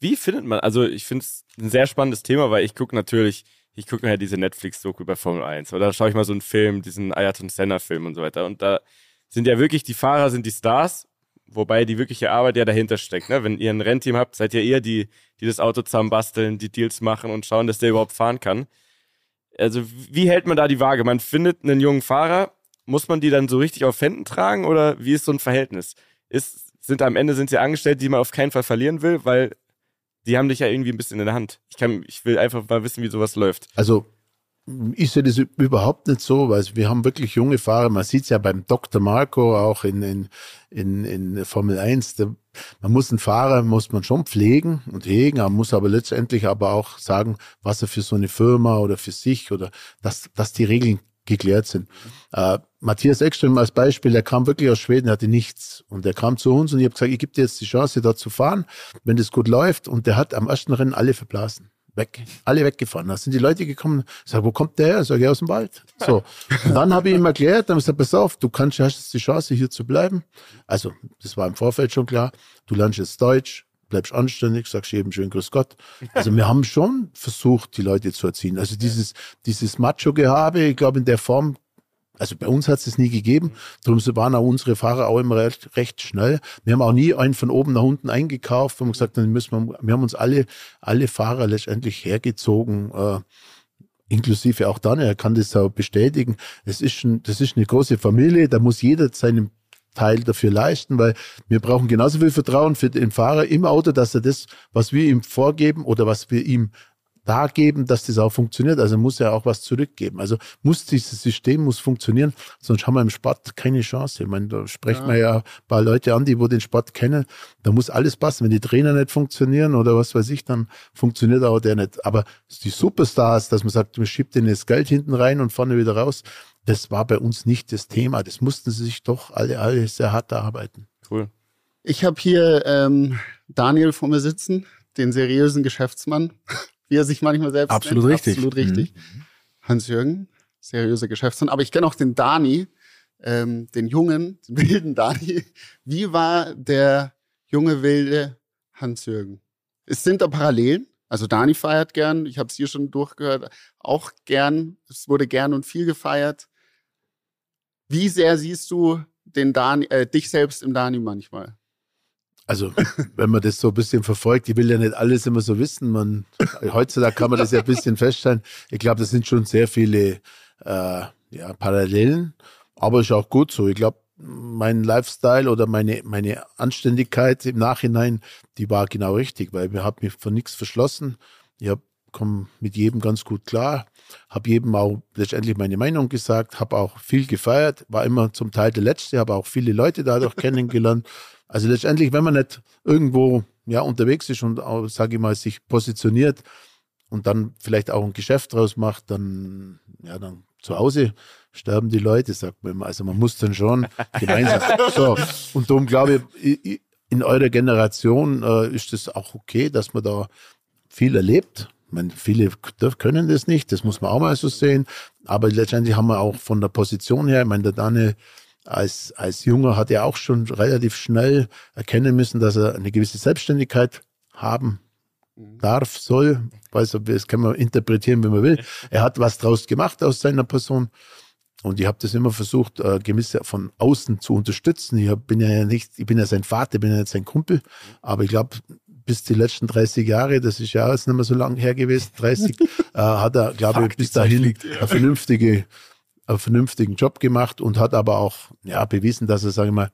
Speaker 4: Wie findet man, also ich finde es ein sehr spannendes Thema, weil ich gucke natürlich, ich gucke mir ja diese Netflix-Doku über Formel 1 oder schaue ich mal so einen Film, diesen Ayrton Senna-Film und so weiter. Und da sind ja wirklich die Fahrer, sind die Stars wobei die wirkliche Arbeit ja dahinter steckt. Ne? Wenn ihr ein Rennteam habt, seid ihr eher die, die das Auto zusammenbasteln, die Deals machen und schauen, dass der überhaupt fahren kann. Also wie hält man da die Waage? Man findet einen jungen Fahrer, muss man die dann so richtig auf Händen tragen oder wie ist so ein Verhältnis? Ist, sind am Ende sind sie Angestellte, die man auf keinen Fall verlieren will, weil die haben dich ja irgendwie ein bisschen in der Hand. Ich kann, ich will einfach mal wissen, wie sowas läuft.
Speaker 2: Also ich sehe das überhaupt nicht so, weil wir haben wirklich junge Fahrer. Man sieht es ja beim Dr. Marco auch in, in, in, in Formel 1. Der, man muss einen Fahrer, muss man schon pflegen und hegen, man muss aber letztendlich aber auch sagen, was er für so eine Firma oder für sich oder dass, dass die Regeln geklärt sind. Äh, Matthias Ekström als Beispiel, der kam wirklich aus Schweden, hatte nichts. Und der kam zu uns und ich habe gesagt, ich gebe dir jetzt die Chance, da zu fahren, wenn das gut läuft. Und der hat am ersten Rennen alle verblasen weg. Alle weggefahren. Da sind die Leute gekommen, sag, wo kommt der her? Sag ich aus dem Wald. So. Und dann habe ich ihm erklärt, dann habe ich pass auf, du kannst, hast jetzt die Chance, hier zu bleiben. Also, das war im Vorfeld schon klar. Du lernst jetzt Deutsch, bleibst anständig, sagst jedem schön Grüß Gott. Also wir haben schon versucht, die Leute zu erziehen. Also dieses, dieses Macho-Gehabe, ich glaube, in der Form also bei uns hat es es nie gegeben. Darum waren auch unsere Fahrer auch immer recht, recht, schnell. Wir haben auch nie einen von oben nach unten eingekauft. Wir haben gesagt, dann müssen wir, wir haben uns alle, alle Fahrer letztendlich hergezogen. Äh, inklusive auch dann, er kann das auch bestätigen. Es ist, ein, das ist eine große Familie, da muss jeder seinen Teil dafür leisten, weil wir brauchen genauso viel Vertrauen für den Fahrer im Auto, dass er das, was wir ihm vorgeben oder was wir ihm da geben, dass das auch funktioniert. Also muss er auch was zurückgeben. Also muss dieses System muss funktionieren, sonst haben wir im Sport keine Chance. Ich meine, da sprechen ja. wir ja ein paar Leute an, die wo den Sport kennen. Da muss alles passen. Wenn die Trainer nicht funktionieren oder was weiß ich, dann funktioniert auch der nicht. Aber die Superstars, dass man sagt, man schiebt denen das Geld hinten rein und vorne wieder raus, das war bei uns nicht das Thema. Das mussten sie sich doch alle, alle sehr hart erarbeiten.
Speaker 3: Cool. Ich habe hier ähm, Daniel vor mir sitzen, den seriösen Geschäftsmann wie er sich manchmal selbst
Speaker 1: Absolut nennt. richtig.
Speaker 3: Absolut richtig. Mhm. Hans-Jürgen, seriöser Geschäftsmann. Aber ich kenne auch den Dani, ähm, den jungen, den wilden Dani. Wie war der junge, wilde Hans-Jürgen? Es sind da Parallelen. Also Dani feiert gern, ich habe es hier schon durchgehört, auch gern. Es wurde gern und viel gefeiert. Wie sehr siehst du den Dani, äh, dich selbst im Dani manchmal?
Speaker 2: Also, wenn man das so ein bisschen verfolgt, ich will ja nicht alles immer so wissen. Man, heutzutage kann man das ja ein bisschen feststellen. Ich glaube, das sind schon sehr viele äh, ja, Parallelen, aber ist auch gut so. Ich glaube, mein Lifestyle oder meine, meine Anständigkeit im Nachhinein, die war genau richtig, weil ich habe mich von nichts verschlossen. Ich komme mit jedem ganz gut klar, habe jedem auch letztendlich meine Meinung gesagt, habe auch viel gefeiert, war immer zum Teil der Letzte, habe auch viele Leute dadurch kennengelernt. Also letztendlich, wenn man nicht irgendwo ja, unterwegs ist und, sage ich mal, sich positioniert und dann vielleicht auch ein Geschäft draus macht, dann, ja, dann zu Hause sterben die Leute, sagt man immer. Also man muss dann schon gemeinsam. So, und darum glaube ich, in eurer Generation äh, ist es auch okay, dass man da viel erlebt. Ich meine, viele können das nicht, das muss man auch mal so sehen. Aber letztendlich haben wir auch von der Position her, ich meine, der Daniel als, als Junger hat er auch schon relativ schnell erkennen müssen, dass er eine gewisse Selbstständigkeit haben mhm. darf, soll. Weiß, das kann man interpretieren, wie man will. Er hat was draus gemacht aus seiner Person. Und ich habe das immer versucht, äh, gewisse von außen zu unterstützen. Ich hab, bin ja nicht, ich bin ja sein Vater, bin ja nicht sein Kumpel. Aber ich glaube, bis die letzten 30 Jahre, das ist ja jetzt nicht mehr so lange her gewesen, 30, äh, hat er, glaube ich, bis dahin liegt, ja. eine vernünftige einen vernünftigen Job gemacht und hat aber auch ja, bewiesen, dass er, sage ich mal,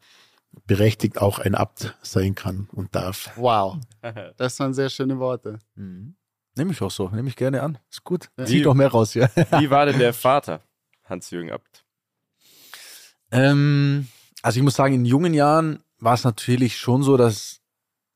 Speaker 2: berechtigt auch ein Abt sein kann und darf.
Speaker 3: Wow, das waren sehr schöne Worte.
Speaker 1: Mhm. Nehme ich auch so, nehme ich gerne an. Ist gut. Wie, Sieht doch mehr raus, ja.
Speaker 4: Wie war denn der Vater, Hans-Jürgen Abt?
Speaker 1: Ähm, also ich muss sagen, in jungen Jahren war es natürlich schon so, dass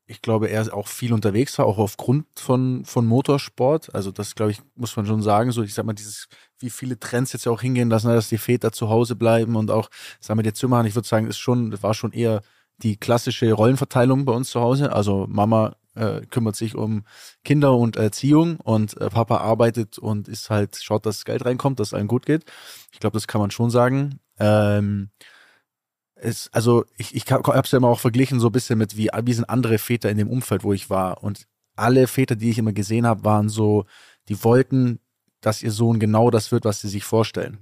Speaker 1: ich glaube, er auch viel unterwegs war, auch aufgrund von, von Motorsport. Also das, glaube ich, muss man schon sagen. So, ich sag mal, dieses, wie viele Trends jetzt auch hingehen lassen, dass die Väter zu Hause bleiben und auch, sagen wir, die Zimmer, ich würde sagen, ist schon, war schon eher die klassische Rollenverteilung bei uns zu Hause. Also Mama äh, kümmert sich um Kinder und Erziehung und äh, Papa arbeitet und ist halt, schaut, dass Geld reinkommt, dass es allen gut geht. Ich glaube, das kann man schon sagen. Ähm, es, also ich, ich habe es ja immer auch verglichen so ein bisschen mit wie, wie sind andere Väter in dem Umfeld, wo ich war. Und alle Väter, die ich immer gesehen habe, waren so, die wollten, dass ihr Sohn genau das wird, was sie sich vorstellen.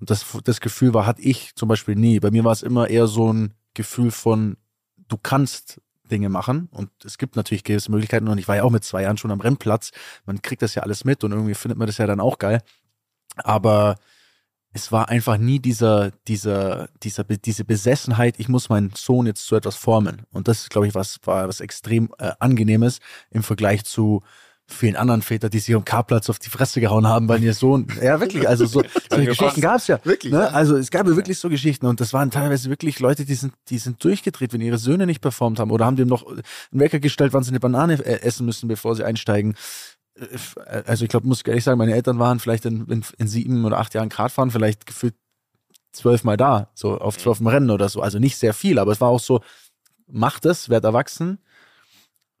Speaker 1: Und das, das Gefühl war, hatte ich zum Beispiel nie. Bei mir war es immer eher so ein Gefühl von, du kannst Dinge machen. Und es gibt natürlich gewisse Möglichkeiten. Und ich war ja auch mit zwei Jahren schon am Rennplatz. Man kriegt das ja alles mit und irgendwie findet man das ja dann auch geil. Aber es war einfach nie dieser, dieser, dieser, diese Besessenheit, ich muss meinen Sohn jetzt zu etwas formen. Und das ist, glaube ich, was war was extrem äh, angenehmes im Vergleich zu vielen anderen Vätern, die sich am Karplatz auf die Fresse gehauen haben, weil ihr Sohn, ja wirklich, also so, solche Geschichten gab es ja. Wirklich, ne? Also es gab ja wirklich so Geschichten und das waren teilweise wirklich Leute, die sind, die sind durchgedreht, wenn ihre Söhne nicht performt haben oder haben dem noch einen Wecker gestellt, wann sie eine Banane äh, essen müssen, bevor sie einsteigen also ich glaube, muss ich ehrlich sagen, meine Eltern waren vielleicht in, in, in sieben oder acht Jahren Radfahren vielleicht gefühlt zwölfmal da, so auf mhm. zwölf Rennen oder so. Also nicht sehr viel, aber es war auch so, macht es, werd erwachsen.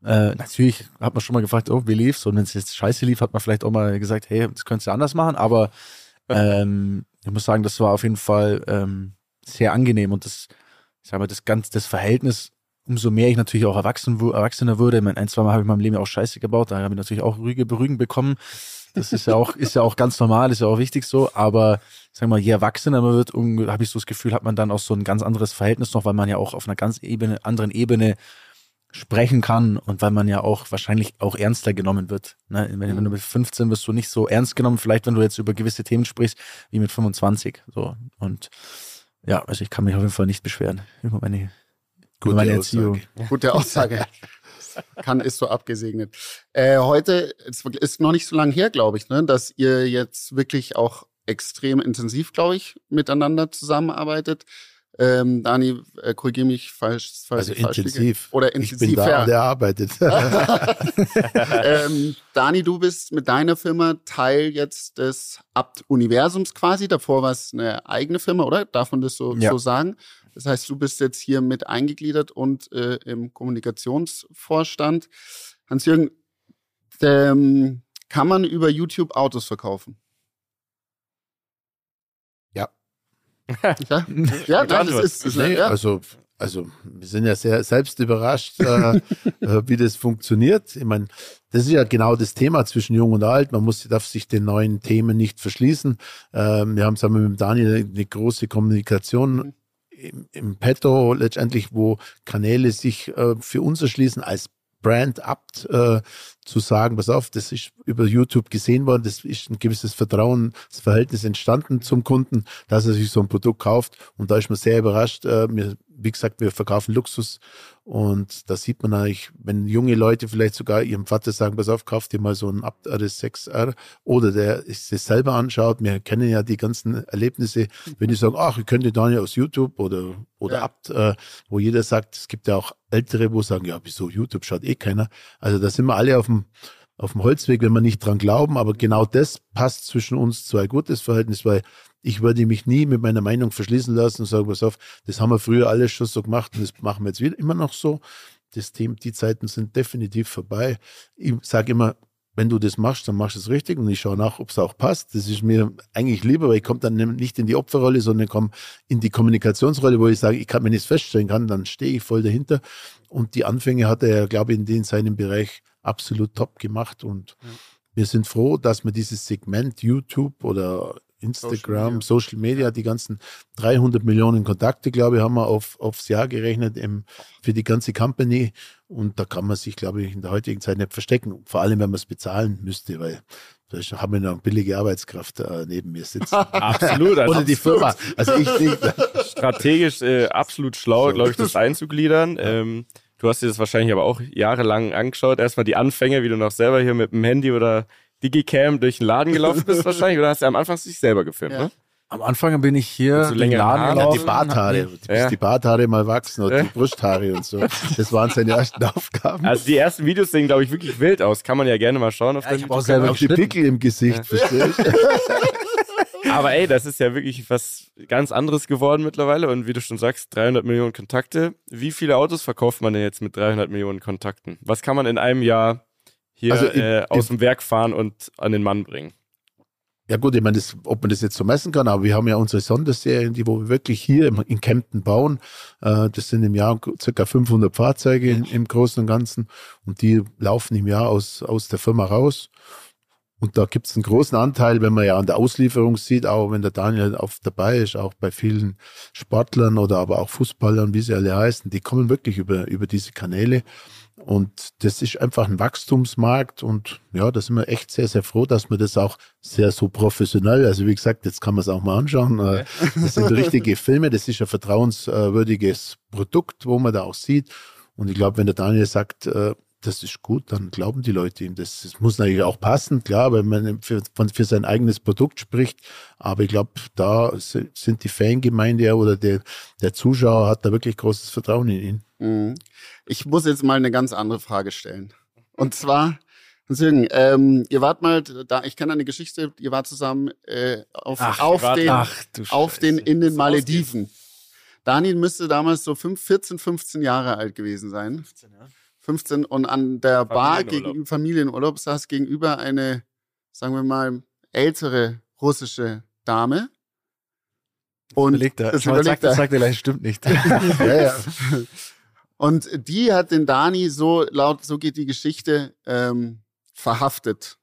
Speaker 1: Äh, natürlich hat man schon mal gefragt, oh, wie lief's? Und wenn es jetzt scheiße lief, hat man vielleicht auch mal gesagt, hey, das könntest du anders machen. Aber ähm, ich muss sagen, das war auf jeden Fall ähm, sehr angenehm und das, ich sag mal, das ganze, das Verhältnis umso mehr ich natürlich auch erwachsen, erwachsener wurde, mein, ein, zwei Mal habe ich in meinem Leben auch Scheiße gebaut, da habe ich natürlich auch Rüge berügen bekommen. Das ist ja auch, ist ja auch ganz normal, ist ja auch wichtig so, aber sag mal, je erwachsener man wird, habe ich so das Gefühl, hat man dann auch so ein ganz anderes Verhältnis noch, weil man ja auch auf einer ganz Ebene, anderen Ebene sprechen kann und weil man ja auch wahrscheinlich auch ernster genommen wird. Ne? Wenn, wenn, du mit 15 wirst du nicht so ernst genommen, vielleicht wenn du jetzt über gewisse Themen sprichst, wie mit 25. So. Und ja, also ich kann mich auf jeden Fall nicht beschweren über meine,
Speaker 3: Gute meine Erziehung. Aussage. Gute Aussage. kann, ist so abgesegnet. Äh, heute es ist noch nicht so lange her, glaube ich, ne, dass ihr jetzt wirklich auch extrem intensiv, glaube ich, miteinander zusammenarbeitet. Ähm, Dani, äh, korrigiere mich falsch. falsch
Speaker 2: also falsch intensiv.
Speaker 3: Liege. Oder intensiv.
Speaker 2: Ich bin da, der arbeitet.
Speaker 3: ähm, Dani, du bist mit deiner Firma Teil jetzt des Abt-Universums quasi. Davor war es eine eigene Firma, oder? Darf man das so, ja. so sagen? Das heißt, du bist jetzt hier mit eingegliedert und äh, im Kommunikationsvorstand. Hans-Jürgen, ähm, kann man über YouTube Autos verkaufen?
Speaker 2: Ja.
Speaker 3: Ja, ja nein, das ist,
Speaker 2: ist nee, ja. also also wir sind ja sehr selbst überrascht, äh, äh, wie das funktioniert. Ich meine, das ist ja genau das Thema zwischen Jung und Alt. Man muss, darf sich den neuen Themen nicht verschließen. Ähm, wir haben zusammen mit Daniel eine große Kommunikation im, im Petto letztendlich, wo Kanäle sich äh, für uns erschließen als Brand Abt äh, zu sagen, pass auf, das ist über YouTube gesehen worden, das ist ein gewisses Vertrauensverhältnis entstanden zum Kunden, dass er sich so ein Produkt kauft. Und da ist man sehr überrascht. Äh, wir wie gesagt, wir verkaufen Luxus und da sieht man eigentlich, wenn junge Leute vielleicht sogar ihrem Vater sagen, pass auf, kauf dir mal so einen Abt RS6R oder der sich das selber anschaut. Wir kennen ja die ganzen Erlebnisse, wenn die sagen, ach, ich könnte Daniel aus YouTube oder, oder ja. Abt, äh, wo jeder sagt, es gibt ja auch Ältere, wo sagen, ja, wieso YouTube schaut eh keiner. Also da sind wir alle auf dem, auf dem Holzweg, wenn wir nicht dran glauben, aber genau das passt zwischen uns zwei gutes Verhältnis, weil ich würde mich nie mit meiner Meinung verschließen lassen und sagen, pass auf, das haben wir früher alles schon so gemacht und das machen wir jetzt wieder immer noch so. Das Thema, die Zeiten sind definitiv vorbei. Ich sage immer, wenn du das machst, dann machst du es richtig und ich schaue nach, ob es auch passt. Das ist mir eigentlich lieber, weil ich komme dann nicht in die Opferrolle, sondern komme in die Kommunikationsrolle, wo ich sage, ich kann, wenn ich es feststellen kann, dann stehe ich voll dahinter. Und die Anfänge hat er, glaube ich, in, in seinem Bereich absolut top gemacht und ja. wir sind froh, dass wir dieses Segment YouTube oder Instagram, Social Media. Social Media, die ganzen 300 Millionen Kontakte, glaube ich, haben wir auf, aufs Jahr gerechnet im, für die ganze Company. Und da kann man sich, glaube ich, in der heutigen Zeit nicht verstecken. Vor allem, wenn man es bezahlen müsste, weil da haben wir noch eine billige Arbeitskraft äh, neben mir sitzen.
Speaker 4: absolut.
Speaker 2: Also Oder die Firma. Also ich
Speaker 4: denke. Strategisch äh, absolut schlau, so. glaube ich, das einzugliedern. Ähm, du hast dir das wahrscheinlich aber auch jahrelang angeschaut. Erstmal die Anfänge, wie du noch selber hier mit dem Handy oder Digicam durch den Laden gelaufen bist wahrscheinlich oder hast du am Anfang sich selber gefilmt, ja. ne?
Speaker 1: Am Anfang bin ich hier
Speaker 2: so länger Laden gelaufen. Die Barthaare, bis ja. die Barthaare mal wachsen oder die Brusthaare und so. Das waren seine ersten Aufgaben.
Speaker 4: Also die ersten Videos sehen, glaube ich, wirklich wild aus. Kann man ja gerne mal schauen. Auf
Speaker 2: ja, ich habe auch selber auch die Pickel im Gesicht, ja. verstehst
Speaker 4: Aber ey, das ist ja wirklich was ganz anderes geworden mittlerweile. Und wie du schon sagst, 300 Millionen Kontakte. Wie viele Autos verkauft man denn jetzt mit 300 Millionen Kontakten? Was kann man in einem Jahr hier also im, äh, aus dem Werk fahren und an den Mann bringen.
Speaker 2: Ja gut, ich meine, das, ob man das jetzt so messen kann, aber wir haben ja unsere Sonderserien, die wo wir wirklich hier in Kempten bauen. Äh, das sind im Jahr circa 500 Fahrzeuge im, im Großen und Ganzen und die laufen im Jahr aus, aus der Firma raus. Und da gibt es einen großen Anteil, wenn man ja an der Auslieferung sieht, auch wenn der Daniel oft dabei ist, auch bei vielen Sportlern oder aber auch Fußballern, wie sie alle heißen, die kommen wirklich über, über diese Kanäle. Und das ist einfach ein Wachstumsmarkt und ja, da sind wir echt sehr, sehr froh, dass wir das auch sehr so professionell, also wie gesagt, jetzt kann man es auch mal anschauen. Äh, das sind richtige Filme, das ist ein vertrauenswürdiges Produkt, wo man da auch sieht. Und ich glaube, wenn der Daniel sagt, äh, das ist gut, dann glauben die Leute ihm. Das, das muss natürlich auch passen, klar, wenn man für, für sein eigenes Produkt spricht. Aber ich glaube, da sind die Fangemeinde oder der, der Zuschauer hat da wirklich großes Vertrauen in ihn. Mhm.
Speaker 3: Ich muss jetzt mal eine ganz andere Frage stellen. Und zwar, Jürgen, ähm, ihr wart mal da, ich kenne eine Geschichte, ihr wart zusammen äh, auf, ach, auf, den, ach, auf den in den Malediven. Daniel müsste damals so 5, 14, 15 Jahre alt gewesen sein. 15, ja. 15 und an der Bar gegenüber Familienurlaub saß gegenüber eine, sagen wir mal, ältere russische Dame.
Speaker 1: Und überlegt er. Das überlegt sagt, er. sagt er gleich, stimmt nicht. ja, ja.
Speaker 3: Und die hat den Dani so laut, so geht die Geschichte, ähm, verhaftet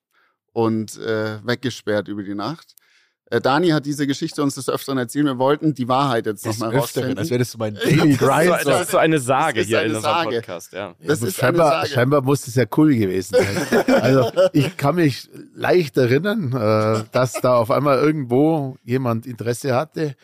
Speaker 3: und äh, weggesperrt über die Nacht. Äh, Dani hat diese Geschichte uns des Öfteren erzählt. Wir wollten die Wahrheit jetzt nochmal rausfinden.
Speaker 1: Als wäre das so mein Daily Grind.
Speaker 4: Das ist, so, das ist so eine Sage
Speaker 3: Das
Speaker 4: hier
Speaker 3: eine
Speaker 4: in unserem
Speaker 3: Sage.
Speaker 4: Podcast. Ja.
Speaker 3: Das
Speaker 2: Ja,
Speaker 3: ist
Speaker 2: scheinbar,
Speaker 3: eine Sage.
Speaker 2: scheinbar muss es ja cool gewesen sein. Also ich kann mich leicht erinnern, äh, dass da auf einmal irgendwo jemand Interesse hatte.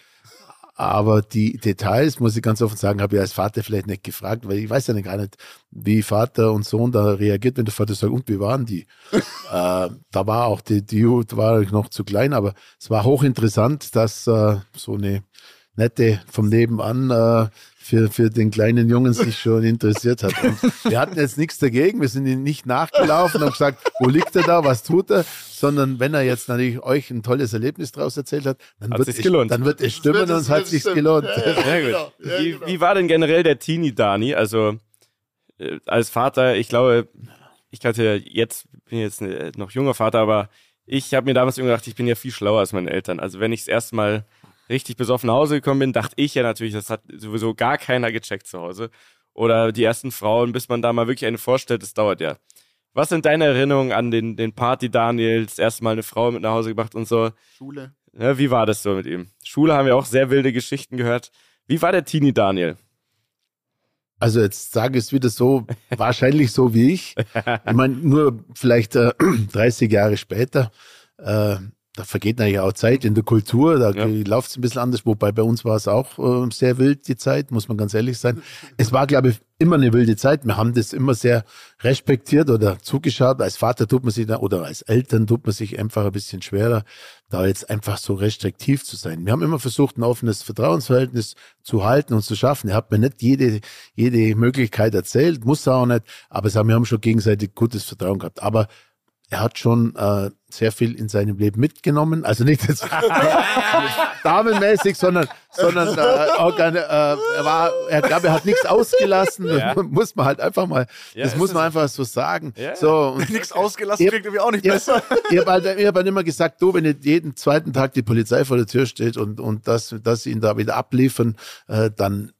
Speaker 2: Aber die Details, muss ich ganz offen sagen, habe ich als Vater vielleicht nicht gefragt, weil ich weiß ja gar nicht, wie Vater und Sohn da reagiert, wenn der Vater sagt, und wie waren die? äh, da war auch die, die Jugend war noch zu klein, aber es war hochinteressant, dass äh, so eine nette vom Nebenan äh, für, für den kleinen Jungen sich schon interessiert hat. Und wir hatten jetzt nichts dagegen, wir sind ihm nicht nachgelaufen und gesagt, wo liegt er da, was tut er, sondern wenn er jetzt natürlich euch ein tolles Erlebnis draus erzählt hat, dann,
Speaker 4: Hat
Speaker 2: wird, es,
Speaker 4: gelohnt.
Speaker 2: dann wird es stimmen
Speaker 3: wird-
Speaker 2: und es hat sich gelohnt.
Speaker 3: Ja, ja. Genau, ja,
Speaker 4: wie,
Speaker 3: genau.
Speaker 4: wie war denn generell der Teenie Dani? Also äh, als Vater, ich glaube, ich kannte ja jetzt, bin jetzt äh, noch junger Vater, aber ich habe mir damals immer gedacht, ich bin ja viel schlauer als meine Eltern. Also wenn ich das erste Mal richtig besoffen nach Hause gekommen bin, dachte ich ja natürlich, das hat sowieso gar keiner gecheckt zu Hause. Oder die ersten Frauen, bis man da mal wirklich eine vorstellt, das dauert ja. Was sind deine Erinnerungen an den, den Party Daniel, das erste Mal eine Frau mit nach Hause gebracht und so?
Speaker 3: Schule.
Speaker 4: Ja, wie war das so mit ihm? Schule haben wir auch sehr wilde Geschichten gehört. Wie war der Teenie Daniel?
Speaker 2: Also jetzt sage ich es wieder so, wahrscheinlich so wie ich. Ich meine, nur vielleicht äh, 30 Jahre später, äh, da vergeht natürlich auch Zeit in der Kultur, da
Speaker 4: Ja.
Speaker 2: läuft es ein bisschen anders, wobei bei uns war es auch äh, sehr wild, die Zeit, muss man ganz ehrlich sein. Es war, glaube ich, immer eine wilde Zeit. Wir haben das immer sehr respektiert oder zugeschaut. Als Vater tut man sich da, oder als Eltern tut man sich einfach ein bisschen schwerer, da jetzt einfach so restriktiv zu sein. Wir haben immer versucht, ein offenes Vertrauensverhältnis zu halten und zu schaffen. Er hat mir nicht jede, jede Möglichkeit erzählt, muss er auch nicht, aber wir haben schon gegenseitig gutes Vertrauen gehabt. Aber er hat schon äh, sehr viel in seinem Leben mitgenommen. Also nicht jetzt damenmäßig, sondern, sondern äh, organ, äh, er war, er glaube, er hat nichts ausgelassen.
Speaker 4: Ja.
Speaker 2: Das muss man halt einfach mal,
Speaker 4: Ja,
Speaker 2: das muss man einfach so sagen.
Speaker 4: Ja.
Speaker 2: So,
Speaker 1: Nichts ausgelassen
Speaker 2: Ihr-
Speaker 1: klingt irgendwie auch nicht
Speaker 2: ich
Speaker 1: besser.
Speaker 2: ich habe halt, ich hab halt immer gesagt, du, wenn jetzt jeden zweiten Tag die Polizei vor der Tür steht und, und das, das ihn da wieder abliefern, äh, dann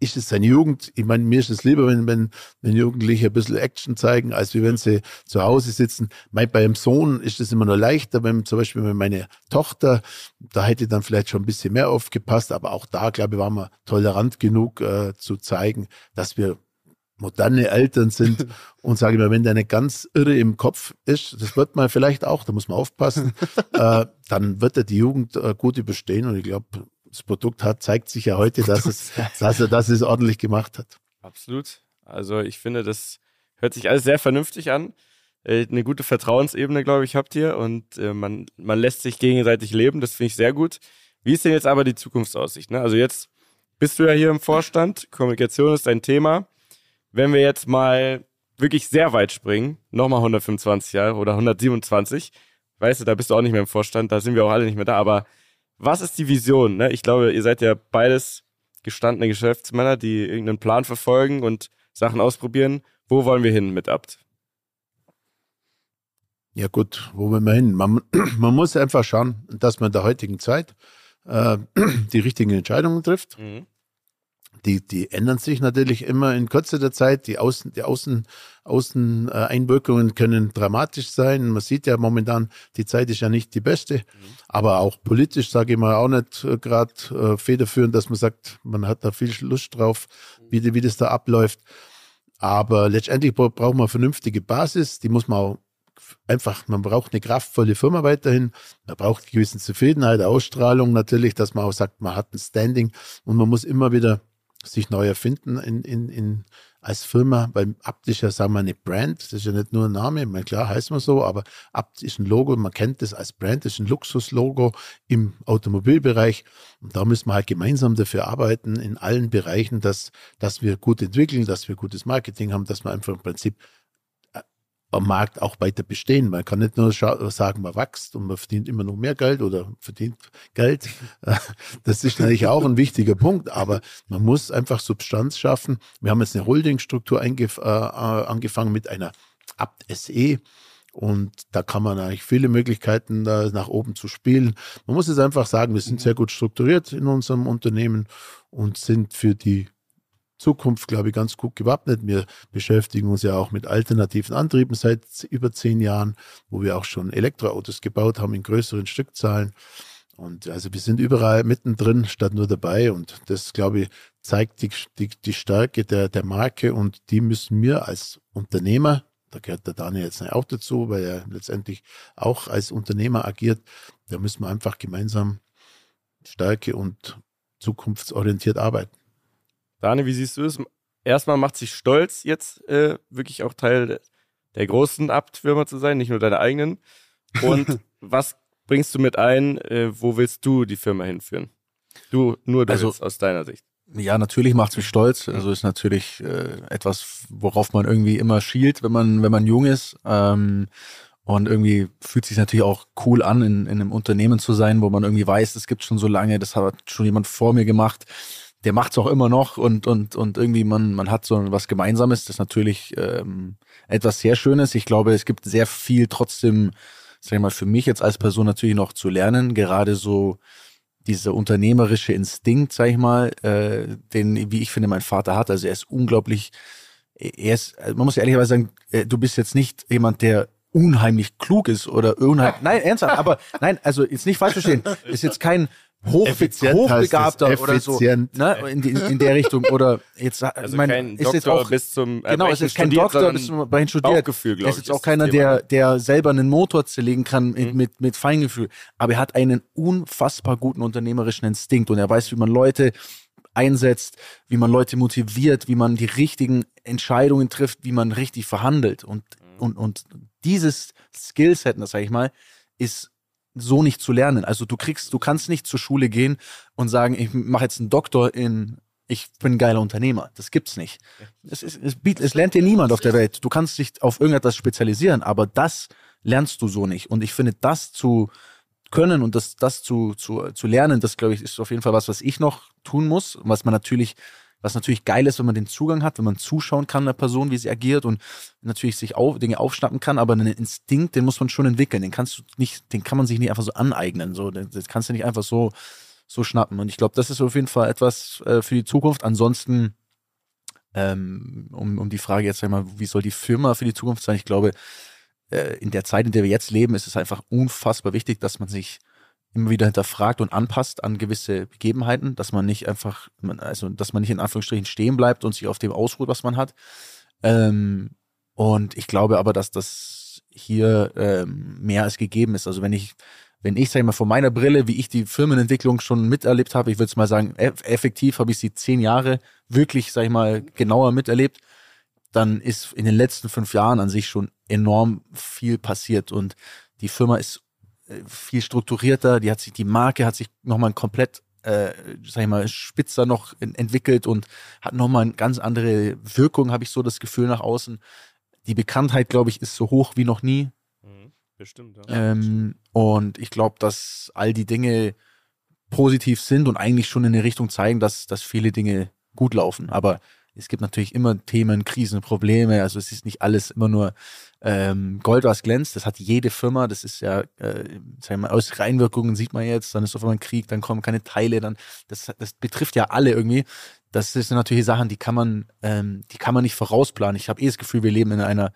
Speaker 2: ist es seine Jugend. Ich meine, mir ist es lieber, wenn, wenn, wenn Jugendliche ein bisschen Action zeigen, als wie wenn sie zu Hause sitzen. Mein, beim Sohn ist es immer nur leichter, wenn zum Beispiel wenn meine Tochter, da hätte dann vielleicht schon ein bisschen mehr aufgepasst, aber auch da, glaube ich, waren wir tolerant genug äh, zu zeigen, dass wir moderne Eltern sind und sage ich mal, wenn der nicht ganz irre im Kopf ist, das wird man vielleicht auch, da muss man aufpassen, äh, dann wird er die Jugend äh, gut überstehen und ich glaube, das Produkt hat, zeigt sich ja heute, dass es, dass er das es ordentlich gemacht hat.
Speaker 4: Absolut. Also ich finde, das hört sich alles sehr vernünftig an. Äh, Eine gute Vertrauensebene, glaube ich, habt ihr und äh, man, man lässt sich gegenseitig leben. Das finde ich sehr gut. Wie ist denn jetzt aber die Zukunftsaussicht? Ne? Also jetzt bist du ja hier im Vorstand. Kommunikation ist dein Thema. Wenn wir jetzt mal wirklich sehr weit springen, nochmal 125 Jahre oder 127, weißt du, da bist du auch nicht mehr im Vorstand, da sind wir auch alle nicht mehr da, aber was ist die Vision? Ne? Ich glaube, ihr seid ja beides gestandene Geschäftsmänner, die irgendeinen Plan verfolgen und Sachen ausprobieren. Wo wollen wir hin mit Abt?
Speaker 2: Ja gut, wo will man hin? Man, man muss einfach schauen, dass man in der heutigen Zeit äh, die richtigen Entscheidungen trifft. Die, die ändern sich natürlich immer in kürzester Zeit. Die Außen, die Außen, Außeneinwirkungen können dramatisch sein. Man sieht ja momentan, die Zeit ist ja nicht die beste. Aber auch politisch, sage ich mal, auch nicht äh, gerade äh, federführend, dass man sagt, man hat da viel Lust drauf, wie, wie das da abläuft. Aber letztendlich bra- braucht man eine vernünftige Basis. Die muss man auch einfach, man braucht eine kraftvolle Firma weiterhin. Man braucht eine gewisse Zufriedenheit, Ausstrahlung natürlich, dass man auch sagt, man hat ein Standing und man muss immer wieder sich neu erfinden in, in, in, als Firma, weil Abt ist ja, sagen wir, eine Brand, das ist ja nicht nur ein Name, ich meine, klar heißt man so, aber Abt ist ein Logo, man kennt das als Brand, das ist ein Luxuslogo im Automobilbereich. Und da müssen wir halt gemeinsam dafür arbeiten, in allen Bereichen, dass, dass wir gut entwickeln, dass wir gutes Marketing haben, dass wir einfach im Prinzip am Markt auch weiter bestehen. Man kann nicht nur sagen, man wächst und man verdient immer noch mehr Geld oder verdient Geld. Das ist natürlich auch ein wichtiger Punkt, aber man muss einfach Substanz schaffen. Wir haben jetzt eine Holdingstruktur äh, äh, angefangen mit einer Abt SE. Und da kann man eigentlich viele Möglichkeiten da nach oben zu spielen. Man muss es einfach sagen, wir sind sehr gut strukturiert in unserem Unternehmen und sind für die Zukunft, glaube ich, ganz gut gewappnet. Wir beschäftigen uns ja auch mit alternativen Antrieben seit über zehn Jahren, wo wir auch schon Elektroautos gebaut haben in größeren Stückzahlen. Und also wir sind überall mittendrin, statt nur dabei. Und das, glaube ich, zeigt die, die, die Stärke der, der Marke und die müssen wir als Unternehmer, da gehört der Daniel jetzt auch dazu, weil er letztendlich auch als Unternehmer agiert, da müssen wir einfach gemeinsam Stärke und zukunftsorientiert arbeiten.
Speaker 4: Daniel, wie siehst du es? Erstmal macht sich stolz, jetzt äh, wirklich auch Teil der großen Abt-Firma zu sein, nicht nur deiner eigenen. Und was bringst du mit ein? Äh, wo willst du die Firma hinführen? Du, nur du also, aus deiner Sicht.
Speaker 1: Ja, natürlich macht es mich stolz. Also ist natürlich äh, etwas, worauf man irgendwie immer schielt, wenn man, wenn man jung ist. Ähm, und irgendwie fühlt sich natürlich auch cool an, in, in einem Unternehmen zu sein, wo man irgendwie weiß, es gibt schon so lange, das hat schon jemand vor mir gemacht. Der macht es auch immer noch und, und, und irgendwie man, man hat so was Gemeinsames. Das ist natürlich ähm, etwas sehr Schönes. Ich glaube, es gibt sehr viel trotzdem, sag ich mal, für mich jetzt als Person natürlich noch zu lernen. Gerade so dieser unternehmerische Instinkt, sag ich mal, äh, den, wie ich finde, mein Vater hat. Also er ist unglaublich, er ist, man muss ehrlicherweise sagen, äh, du bist jetzt nicht jemand, der unheimlich klug ist oder unheimlich, nein, ernsthaft, aber nein, also jetzt nicht falsch verstehen, ist jetzt kein Hoch, hochbegabter oder so, ne, in, die, in der Richtung. Oder jetzt
Speaker 4: also mein, kein ist Doktor jetzt auch bis zum
Speaker 1: genau, ist jetzt kein Doktor bis zum Bein studiert. Bauchgefühl, ist jetzt auch keiner, der der selber einen Motor zerlegen kann mhm. mit mit Feingefühl, aber er hat einen unfassbar guten unternehmerischen Instinkt und er weiß, wie man Leute einsetzt, wie man Leute motiviert, wie man die richtigen Entscheidungen trifft, wie man richtig verhandelt. Und mhm. und und dieses Skillset, das sage ich mal, ist so nicht zu lernen. Also du kriegst, du kannst nicht zur Schule gehen und sagen, ich mache jetzt einen Doktor in, ich bin ein geiler Unternehmer. Das gibt's nicht. Es, es, es, es lernt dir niemand auf der Welt. Du kannst dich auf irgendetwas spezialisieren, aber das lernst du so nicht. Und ich finde, das zu können und das, das zu, zu, zu lernen, das glaube ich, ist auf jeden Fall was, was ich noch tun muss, was man natürlich was natürlich geil ist, wenn man den Zugang hat, wenn man zuschauen kann der Person, wie sie agiert und natürlich sich auf, Dinge aufschnappen kann, aber einen Instinkt, den muss man schon entwickeln. Den kannst du nicht, den kann man sich nicht einfach so aneignen. So, das kannst du nicht einfach so, so schnappen. Und ich glaube, das ist auf jeden Fall etwas äh, für die Zukunft. Ansonsten, ähm, um, um die Frage jetzt einmal, wie soll die Firma für die Zukunft sein? Ich glaube, äh, in der Zeit, in der wir jetzt leben, ist es einfach unfassbar wichtig, dass man sich immer wieder hinterfragt und anpasst an gewisse Begebenheiten, dass man nicht einfach, also dass man nicht in Anführungsstrichen stehen bleibt und sich auf dem ausruht, was man hat. Ähm, und ich glaube aber, dass das hier ähm, mehr als gegeben ist. Also wenn ich, wenn ich, sag ich mal, von meiner Brille, wie ich die Firmenentwicklung schon miterlebt habe, ich würde es mal sagen, effektiv habe ich sie zehn Jahre wirklich, sag ich mal, genauer miterlebt, dann ist in den letzten fünf Jahren an sich schon enorm viel passiert und die Firma ist viel strukturierter, die hat sich, die Marke hat sich nochmal komplett, äh, sag ich mal, spitzer noch entwickelt und hat nochmal eine ganz andere Wirkung, habe ich so das Gefühl nach außen. Die Bekanntheit, glaube ich, ist so hoch wie noch nie.
Speaker 4: Mhm, bestimmt, ja.
Speaker 1: Ähm, und ich glaube, dass all die Dinge positiv sind und eigentlich schon in eine Richtung zeigen, dass, dass viele Dinge gut laufen. Aber es gibt natürlich immer Themen, Krisen, Probleme. Also es ist nicht alles immer nur ähm, Gold, was glänzt. Das hat jede Firma. Das ist ja, äh, sagen wir mal, aus Reinwirkungen sieht man jetzt. Dann ist auf einmal ein Krieg, dann kommen keine Teile. Dann das, das betrifft ja alle irgendwie. Das sind natürlich Sachen, die kann man, ähm, die kann man nicht vorausplanen. Ich habe eh das Gefühl, wir leben in einer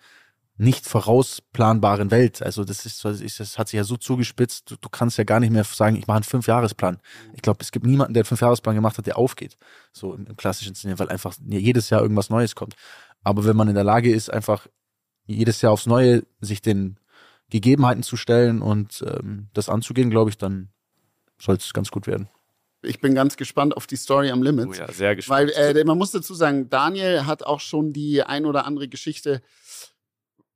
Speaker 1: nicht vorausplanbaren Welt. Also das ist, das hat sich ja so zugespitzt, du, du kannst ja gar nicht mehr sagen, ich mache einen Fünfjahresplan. Ich glaube, es gibt niemanden, der einen Fünfjahresplan gemacht hat, der aufgeht. So im, im klassischen Sinne, weil einfach jedes Jahr irgendwas Neues kommt. Aber wenn man in der Lage ist, einfach jedes Jahr aufs Neue sich den Gegebenheiten zu stellen und ähm, das anzugehen, glaube ich, dann soll es ganz gut werden.
Speaker 3: Ich bin ganz gespannt auf die Story am Limit.
Speaker 4: Oh ja, sehr gespannt.
Speaker 3: Weil äh, man muss dazu sagen, Daniel hat auch schon die ein oder andere Geschichte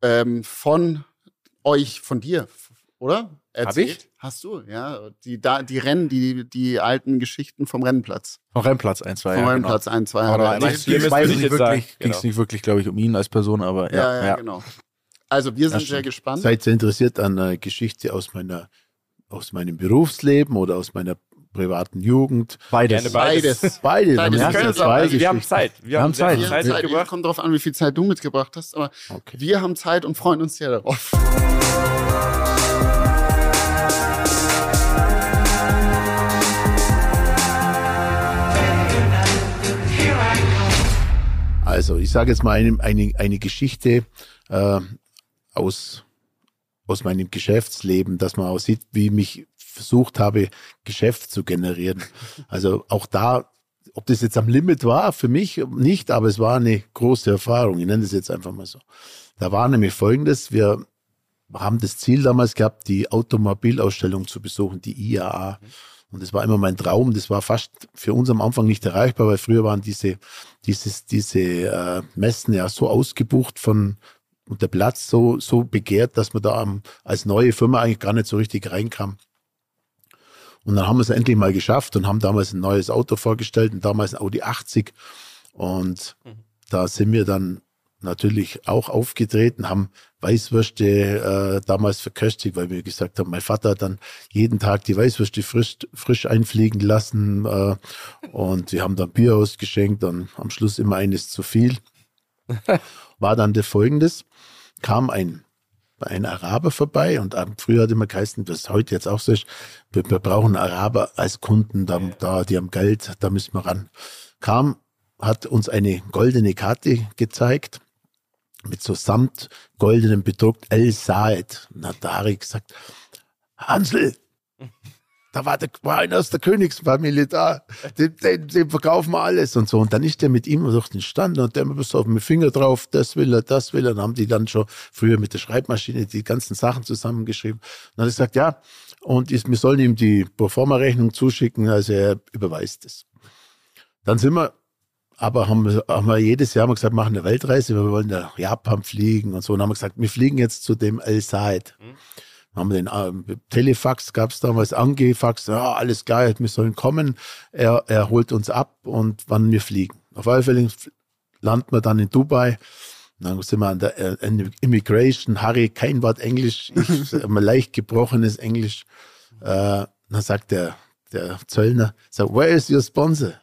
Speaker 3: ähm, von euch, von dir, oder?
Speaker 1: Erzählt. Hab ich?
Speaker 3: Hast du, ja. Die, da, die Rennen, die, die alten Geschichten vom Rennplatz.
Speaker 1: Vom Rennplatz 1, 2,
Speaker 3: Vom
Speaker 1: ja,
Speaker 3: Rennplatz
Speaker 1: genau.
Speaker 3: 1, 2.
Speaker 1: Aber nicht, ging es nicht wirklich, genau. nicht wirklich, glaube ich, um ihn als Person, aber ja.
Speaker 3: Ja, ja, ja. genau. Also wir sind sehr gespannt.
Speaker 2: Seid ihr interessiert an einer Geschichte aus meiner aus meinem Berufsleben oder aus meiner privaten Jugend.
Speaker 1: Beides.
Speaker 3: Gerne beides.
Speaker 2: Beides. beides.
Speaker 4: beides. Wir, können also wir haben Zeit.
Speaker 1: Wir, wir haben Zeit.
Speaker 3: Wir haben Zeit. Zeit. Kommt darauf an, wie viel Zeit du mitgebracht hast, aber okay. wir haben Zeit und freuen uns sehr darauf.
Speaker 2: Also ich sage jetzt mal eine, eine, eine Geschichte äh, aus, aus meinem Geschäftsleben, dass man auch sieht, wie ich mich versucht habe, Geschäft zu generieren. Also auch da, ob das jetzt am Limit war, für mich nicht, aber es war eine große Erfahrung. Ich nenne das jetzt einfach mal so. Da war nämlich Folgendes, wir haben das Ziel damals gehabt, die Automobilausstellung zu besuchen, die IAA. Und das war immer mein Traum. Das war fast für uns am Anfang nicht erreichbar, weil früher waren diese, dieses, diese äh, Messen ja so ausgebucht von und der Platz so, so begehrt, dass man da um, als neue Firma eigentlich gar nicht so richtig reinkam. Und dann haben wir es endlich mal geschafft und haben damals ein neues Auto vorgestellt und damals ein Audi 80. Und mhm. da sind wir dann natürlich auch aufgetreten, haben Weißwürste äh, damals verköstigt, weil wir gesagt haben, mein Vater hat dann jeden Tag die Weißwürste frisch, frisch einfliegen lassen äh, und wir haben dann Bier ausgeschenkt und am Schluss immer eines zu viel. War dann der folgendes, kam ein ein Araber vorbei und früher hatte man geheißen, das heute jetzt auch so ist, wir, wir brauchen Araber als Kunden, da, da, die haben Geld, da müssen wir ran. Kam, hat uns eine goldene Karte gezeigt mit so samt goldenem bedruckt El Saed. Und hat Harry gesagt, Hansel, da war, der, war einer aus der Königsfamilie da, dem, dem, dem verkaufen wir alles und so. Und dann ist der mit ihm durch den Stand und der hat bis auf den Finger drauf, das will er, das will er. Dann haben die dann schon früher mit der Schreibmaschine die ganzen Sachen zusammengeschrieben. Und dann hat er gesagt, ja, und ist, wir sollen ihm die Proforma-Rechnung zuschicken, also er überweist es. Dann sind wir aber haben, wir, haben wir jedes Jahr mal gesagt, machen eine Weltreise, wir wollen nach Japan fliegen und so. Und haben wir gesagt, wir fliegen jetzt zu dem El Said. Mhm. Haben wir den äh, Telefax gab es damals, Angefax, ja, alles geil, wir sollen kommen. Er, er holt uns ab und wann wir fliegen. Auf alle Fälle landen wir dann in Dubai. Dann sind wir an der äh, Immigration, Harry, kein Wort Englisch, ich leicht gebrochenes Englisch. Äh, dann sagt der, der Zöllner, so, where is your sponsor?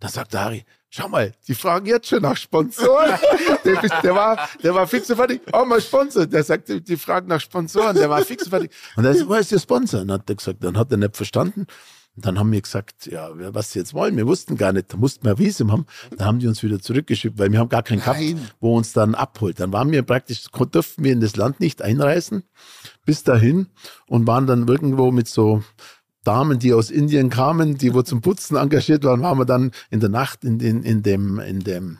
Speaker 2: Dann sagt der Harry, Schau mal, die fragen jetzt schon nach Sponsoren. der, der, war, der war fix und fertig. Oh, mal Sponsor. Der sagt, die, fragen nach Sponsoren. Der war fix und fertig. Und er sagt, wo ist der Sponsor? Und dann hat er gesagt, dann hat er nicht verstanden. Und dann haben wir gesagt, ja, was sie jetzt wollen. Wir wussten gar nicht, da mussten wir Visum haben. Da haben die uns wieder zurückgeschickt, weil wir haben gar keinen gehabt, wo uns dann abholt. Dann waren wir praktisch, durften wir in das Land nicht einreisen, bis dahin und waren dann irgendwo mit so Damen, die aus Indien kamen, die wo zum Putzen engagiert waren, waren wir dann in der Nacht in, in, in dem, in dem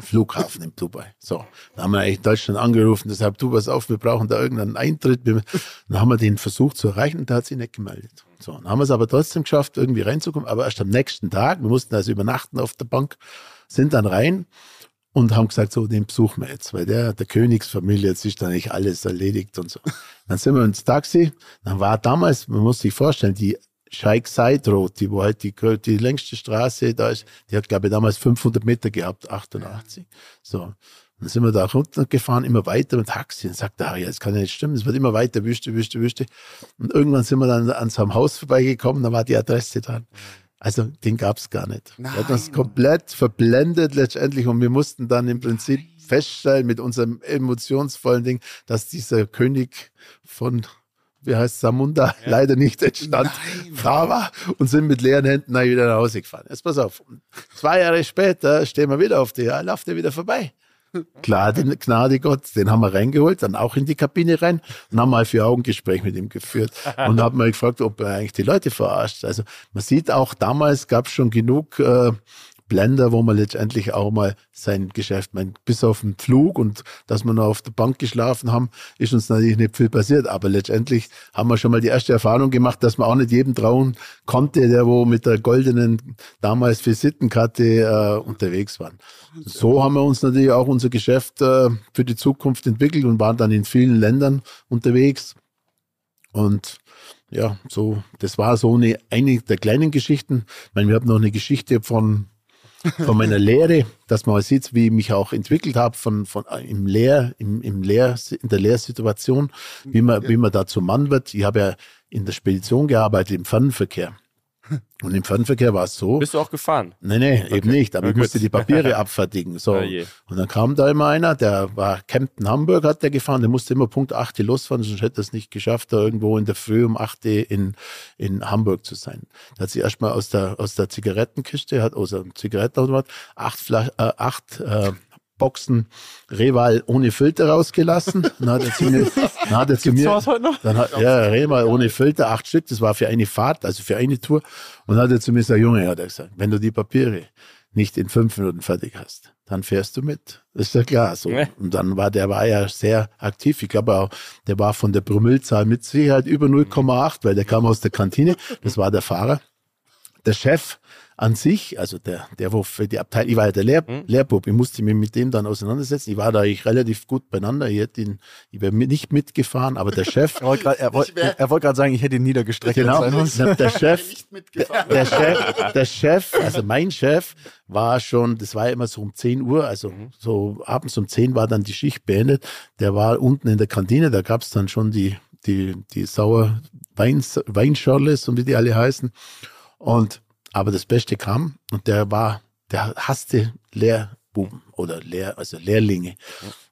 Speaker 2: Flughafen in Dubai. So, da haben wir eigentlich Deutschland angerufen, deshalb du was auf, wir brauchen da irgendeinen Eintritt. Dann haben wir den versucht zu erreichen und der hat sich nicht gemeldet. So, dann haben wir es aber trotzdem geschafft, irgendwie reinzukommen, aber erst am nächsten Tag, wir mussten also übernachten auf der Bank, sind dann rein und haben gesagt, so, den besuchen wir jetzt, weil der, der Königsfamilie, jetzt ist da nicht alles erledigt und so. Dann sind wir ins Taxi, dann war damals, man muss sich vorstellen, die Sheikh Side Road, die wo halt die, die längste Straße da ist, die hat, glaube ich, damals 500 Meter gehabt, 88. So. Dann sind wir da runtergefahren, immer weiter mit Taxi und sagte, ah, ja, das kann ja nicht stimmen, es wird immer weiter, Wüste, Wüste, Wüste. Und irgendwann sind wir dann an so einem Haus vorbeigekommen, da war die Adresse dran. Also den gab es gar nicht. Nein. Er hat uns komplett verblendet letztendlich und wir mussten dann im Prinzip Nein. feststellen mit unserem emotionsvollen Ding, dass dieser König von wie heißt Samunda, ja. leider nicht entstand, Frau war und sind mit leeren Händen wieder nach Hause gefahren. Jetzt pass auf, zwei Jahre später stehen wir wieder auf die, ja, lauft er wieder vorbei. Klar, den Gnade Gott, den haben wir reingeholt, dann auch in die Kabine rein und haben mal vier Augengespräch mit ihm geführt und haben mal gefragt, ob er eigentlich die Leute verarscht. Also man sieht auch, damals gab es schon genug äh, Blender, wo man letztendlich auch mal sein Geschäft, mein, bis auf den Flug und dass wir noch auf der Bank geschlafen haben, ist uns natürlich nicht viel passiert. Aber letztendlich haben wir schon mal die erste Erfahrung gemacht, dass man auch nicht jedem trauen konnte, der wo mit der goldenen damals Visitenkarte äh, unterwegs waren. So haben wir uns natürlich auch unser Geschäft äh, für die Zukunft entwickelt und waren dann in vielen Ländern unterwegs. Und ja, so, das war so eine, eine der kleinen Geschichten. Ich meine, wir haben noch eine Geschichte von von meiner Lehre, dass man sieht, wie ich mich auch entwickelt habe von, von im Lehr, im, im Lehr, in der Lehrsituation, wie man, ja. wie man da zum Mann wird. Ich habe ja in der Spedition gearbeitet, im Fernverkehr. Und im Fernverkehr war es so.
Speaker 4: Bist du auch gefahren?
Speaker 2: Nee, nee,
Speaker 4: Okay.
Speaker 2: eben nicht. Aber
Speaker 4: Na
Speaker 2: ich musste die Papiere abfertigen. So.
Speaker 4: Je.
Speaker 2: Und dann kam da immer einer, der war Kempten Hamburg, hat der gefahren, der musste immer Punkt 8 losfahren, sonst hätte er es nicht geschafft, da irgendwo in der Früh um 8 in, in Hamburg zu sein. Da hat sie erstmal aus der, aus der Zigarettenkiste, hat aus einem Zigarettenautomat acht, Flasch, äh, acht äh, Boxen Reval ohne Filter rausgelassen. Dann hat er zu mir, dann hat er zu mir,
Speaker 1: sowas heute noch?
Speaker 2: dann hat, ja, Reval ohne Filter, acht Stück, das war für eine Fahrt, also für eine Tour. Und dann hat er zu mir gesagt, Junge, hat er gesagt, wenn du die Papiere nicht in fünf Minuten fertig hast, dann fährst du mit. Das ist ja klar. So. Und dann war der war ja sehr aktiv. Ich glaube auch, der war von der Promillzahl mit Sicherheit über 0,8, weil der kam aus der Kantine. Das war der Fahrer. Der Chef an sich, also der, der wo für die Abteilung, ich war ja der Lehr, Lehrbub, ich musste mich mit dem dann auseinandersetzen. Ich war da eigentlich relativ gut beieinander. Ich hätte ihn, ich wäre nicht mitgefahren, aber der Chef,
Speaker 1: Er wollte gerade wollt, wollt sagen, ich hätte ihn niedergestreckt.
Speaker 2: Genau.
Speaker 1: es muss.
Speaker 2: der Chef, der Chef, der Chef, also mein Chef war schon, das war ja immer so um 10 Uhr, also so abends um 10 war dann die Schicht beendet. Der war unten in der Kantine, da gab's dann schon die, die, die sauer Weins, Weinschorles und wie die alle heißen. Und, aber das Beste kam und der war, der hasste Lehrbuben oder Lehr, also Lehrlinge.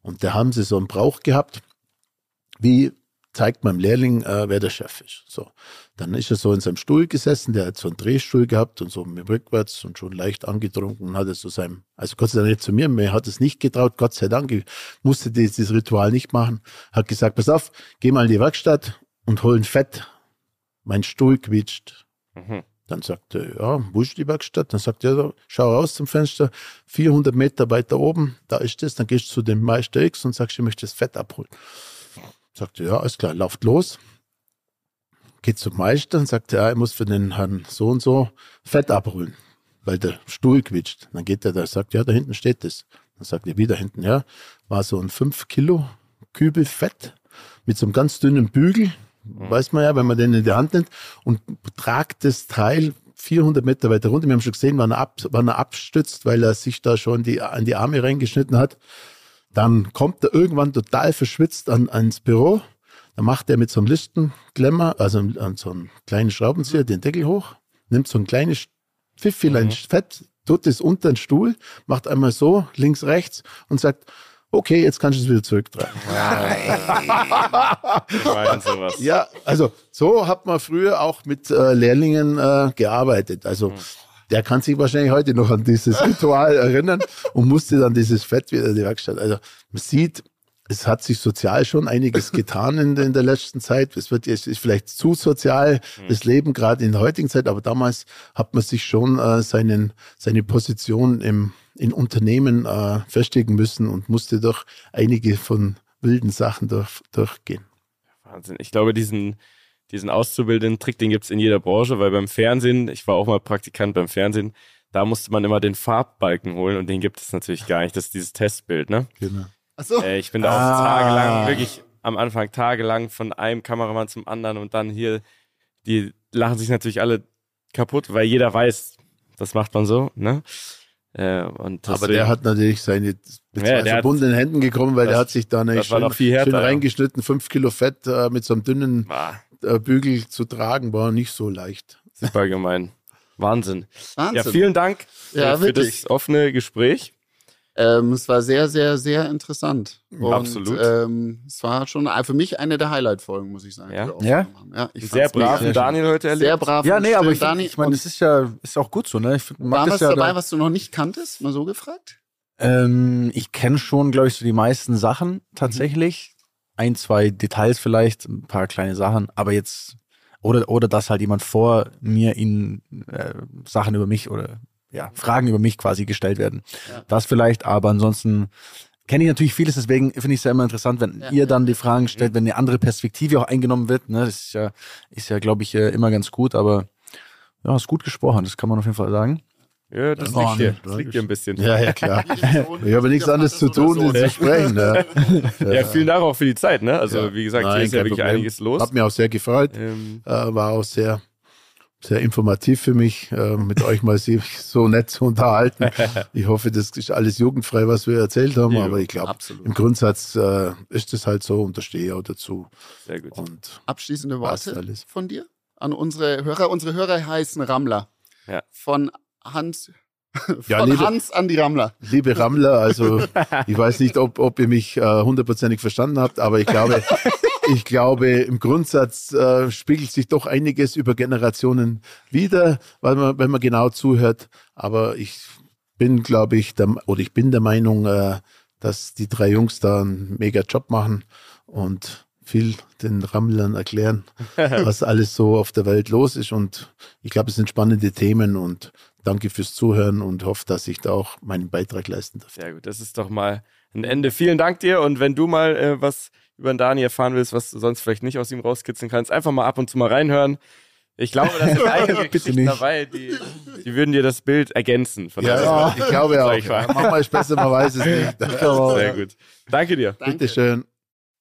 Speaker 2: Und da haben sie so einen Brauch gehabt, wie zeigt man dem Lehrling, äh, wer der Chef ist. So. Dann ist er so in seinem Stuhl gesessen, der hat so einen Drehstuhl gehabt und so mit rückwärts und schon leicht angetrunken und hat es so seinem, also Gott sei Dank nicht zu mir, mir hat es nicht getraut, Gott sei Dank, musste dieses Ritual nicht machen, hat gesagt, pass auf, geh mal in die Werkstatt und hol ein Fett. Mein Stuhl quietscht.
Speaker 4: Mhm.
Speaker 2: Dann sagt er, ja, wo ist die Werkstatt? Dann sagt er, schau raus zum Fenster, 400 Meter weiter oben, da ist es. Dann gehst du zu dem Meister X und sagst, ich möchte das Fett abholen. Sagt er, ja, alles klar, lauft los. Geht zum Meister und sagt, ja, ich muss für den Herrn so und so Fett abholen, weil der Stuhl quietscht. Dann geht er da, sagt, ja, da hinten steht es. Dann sagt er wieder hinten, ja, war so ein 5 Kilo Kübel Fett mit so einem ganz dünnen Bügel, weiß man ja, wenn man den in die Hand nimmt und tragt das Teil 400 Meter weiter runter. Wir haben schon gesehen, wann er, ab, wann er abstützt, weil er sich da schon die, an die Arme reingeschnitten hat. Dann kommt er irgendwann total verschwitzt an, ans Büro. Dann macht er mit so einem Listenklemmer, also an so einem kleinen Schraubenzieher, den Deckel hoch, nimmt so ein kleines Pfiffilein Fett, tut es unter den Stuhl, macht einmal so, links, rechts und sagt, okay, jetzt kannst du es wieder zurücktragen.
Speaker 4: Meine sowas.
Speaker 2: Ja, also so hat man früher auch mit äh, Lehrlingen äh, gearbeitet. Also der kann sich wahrscheinlich heute noch an dieses Ritual erinnern und musste dann dieses Fett wieder in die Werkstatt. Also man sieht, es hat sich sozial schon einiges getan in, in der letzten Zeit. Es wird es ist vielleicht zu sozial, das Leben gerade in der heutigen Zeit, aber damals hat man sich schon äh, seinen, seine Position im, in Unternehmen äh, festigen müssen und musste doch einige von wilden Sachen durch, durchgehen.
Speaker 4: Wahnsinn. Ich glaube, diesen, diesen auszubildenden Trick, den gibt es in jeder Branche, weil beim Fernsehen, ich war auch mal Praktikant beim Fernsehen, da musste man immer den Farbbalken holen und den gibt es natürlich gar nicht. Das ist dieses Testbild, ne?
Speaker 2: Genau.
Speaker 3: Achso.
Speaker 4: Äh, ich bin da
Speaker 1: Ah.
Speaker 4: auch tagelang, wirklich am Anfang tagelang von einem Kameramann zum anderen und dann hier, die lachen sich natürlich alle kaputt, weil jeder weiß, das macht man so, ne? Äh, und
Speaker 2: Aber
Speaker 4: deswegen-
Speaker 2: der hat natürlich seine mit
Speaker 4: Ja,
Speaker 2: zwei
Speaker 4: der hat-
Speaker 2: verbundenen Händen gekommen, weil
Speaker 4: Das-
Speaker 2: der hat sich da eine schön,
Speaker 4: noch viel härter,
Speaker 2: schön reingeschnitten, fünf Kilo Fett äh, mit so einem dünnen äh, Bügel zu tragen, war nicht so leicht.
Speaker 4: super gemein. Wahnsinn.
Speaker 3: Wahnsinn.
Speaker 4: Ja, vielen Dank
Speaker 3: Ja,
Speaker 4: äh, für
Speaker 3: wirklich.
Speaker 4: das offene Gespräch.
Speaker 3: Ähm, es war sehr, sehr, sehr interessant. Und,
Speaker 4: Absolut.
Speaker 3: Ähm, es war schon für mich eine der Highlight-Folgen, muss ich sagen.
Speaker 4: Ja?
Speaker 3: haben. ja ich
Speaker 4: Sehr brav, Daniel heute erlebt.
Speaker 3: Sehr brav.
Speaker 1: Ja, nee, aber ich, ich meine, das ist ja, ist auch gut so, ne? Ich
Speaker 3: war was
Speaker 1: ja
Speaker 3: dabei,
Speaker 1: da-
Speaker 3: was du noch nicht kanntest? Mal so gefragt?
Speaker 1: Ähm, ich kenne schon, glaube ich, so die meisten Sachen tatsächlich. Ein, zwei Details vielleicht, ein paar kleine Sachen, aber jetzt, oder, oder dass halt jemand vor mir ihnen äh, Sachen über mich oder ja, Fragen über mich quasi gestellt werden.
Speaker 3: Ja.
Speaker 1: Das vielleicht, aber ansonsten kenne ich natürlich vieles, deswegen finde ich es ja immer interessant, wenn
Speaker 3: Ja,
Speaker 1: ihr
Speaker 3: ja,
Speaker 1: dann die Fragen stellt, wenn eine andere Perspektive auch eingenommen wird. Ne? Das ist ja, ist ja, glaube ich, äh, immer ganz gut, aber ja, ist gut gesprochen, das kann man auf jeden Fall sagen.
Speaker 4: Ja, das
Speaker 2: Oh,
Speaker 4: liegt dir.
Speaker 2: nee,
Speaker 4: Das liegt dir ein bisschen.
Speaker 2: Ja, ja, klar. Ich habe nichts anderes zu tun, als zu sprechen. Ja.
Speaker 4: Ja, vielen Dank auch für die Zeit, ne? Also,
Speaker 2: Ja.
Speaker 4: wie gesagt,
Speaker 2: Nein,
Speaker 4: hier ist ja wirklich
Speaker 2: Problem.
Speaker 4: einiges los.
Speaker 2: Hat mich auch sehr gefreut.
Speaker 4: Ähm,
Speaker 2: Äh, war auch sehr, sehr informativ für mich, äh, mit euch mal so nett zu unterhalten. Ich hoffe, das ist alles jugendfrei, was wir erzählt haben,
Speaker 4: Ja,
Speaker 2: aber ich glaube, im Grundsatz äh, ist es halt so und da stehe ich auch dazu.
Speaker 4: sehr gut.
Speaker 2: Und
Speaker 3: Abschließende Worte
Speaker 2: alles.
Speaker 3: von dir an unsere Hörer. Unsere Hörer heißen Rammler.
Speaker 4: Ja.
Speaker 3: Von Hans von
Speaker 2: Ja, liebe-
Speaker 3: Hans an die Rammler.
Speaker 2: Liebe Rammler, also ich weiß nicht, ob, ob ihr mich äh, hundertprozentig verstanden habt, aber ich glaube, ich glaube, im Grundsatz äh, spiegelt sich doch einiges über Generationen wieder, weil man, wenn man genau zuhört. Aber ich bin, glaube ich, der, oder ich bin der Meinung, äh, dass die drei Jungs da einen mega Job machen und viel den Rammlern erklären, was alles so auf der Welt los ist. Und ich glaube, es sind spannende Themen und danke fürs Zuhören und hoffe, dass ich da auch meinen Beitrag leisten darf.
Speaker 4: Sehr gut, das ist doch mal ein Ende. Vielen Dank dir und wenn du mal äh, was über den Dani erfahren willst, was du sonst vielleicht nicht aus ihm rauskitzeln kannst, einfach mal ab und zu mal reinhören. Ich glaube, da sind einige Geschichten dabei, die, die würden dir das Bild ergänzen. Von
Speaker 2: Ja, ja, ich glaube auch.
Speaker 4: Ich mal.
Speaker 2: Ja, Manchmal ist besser, man weiß es nicht.
Speaker 4: Sehr gut. Danke dir.
Speaker 3: Danke.
Speaker 2: Bitte schön.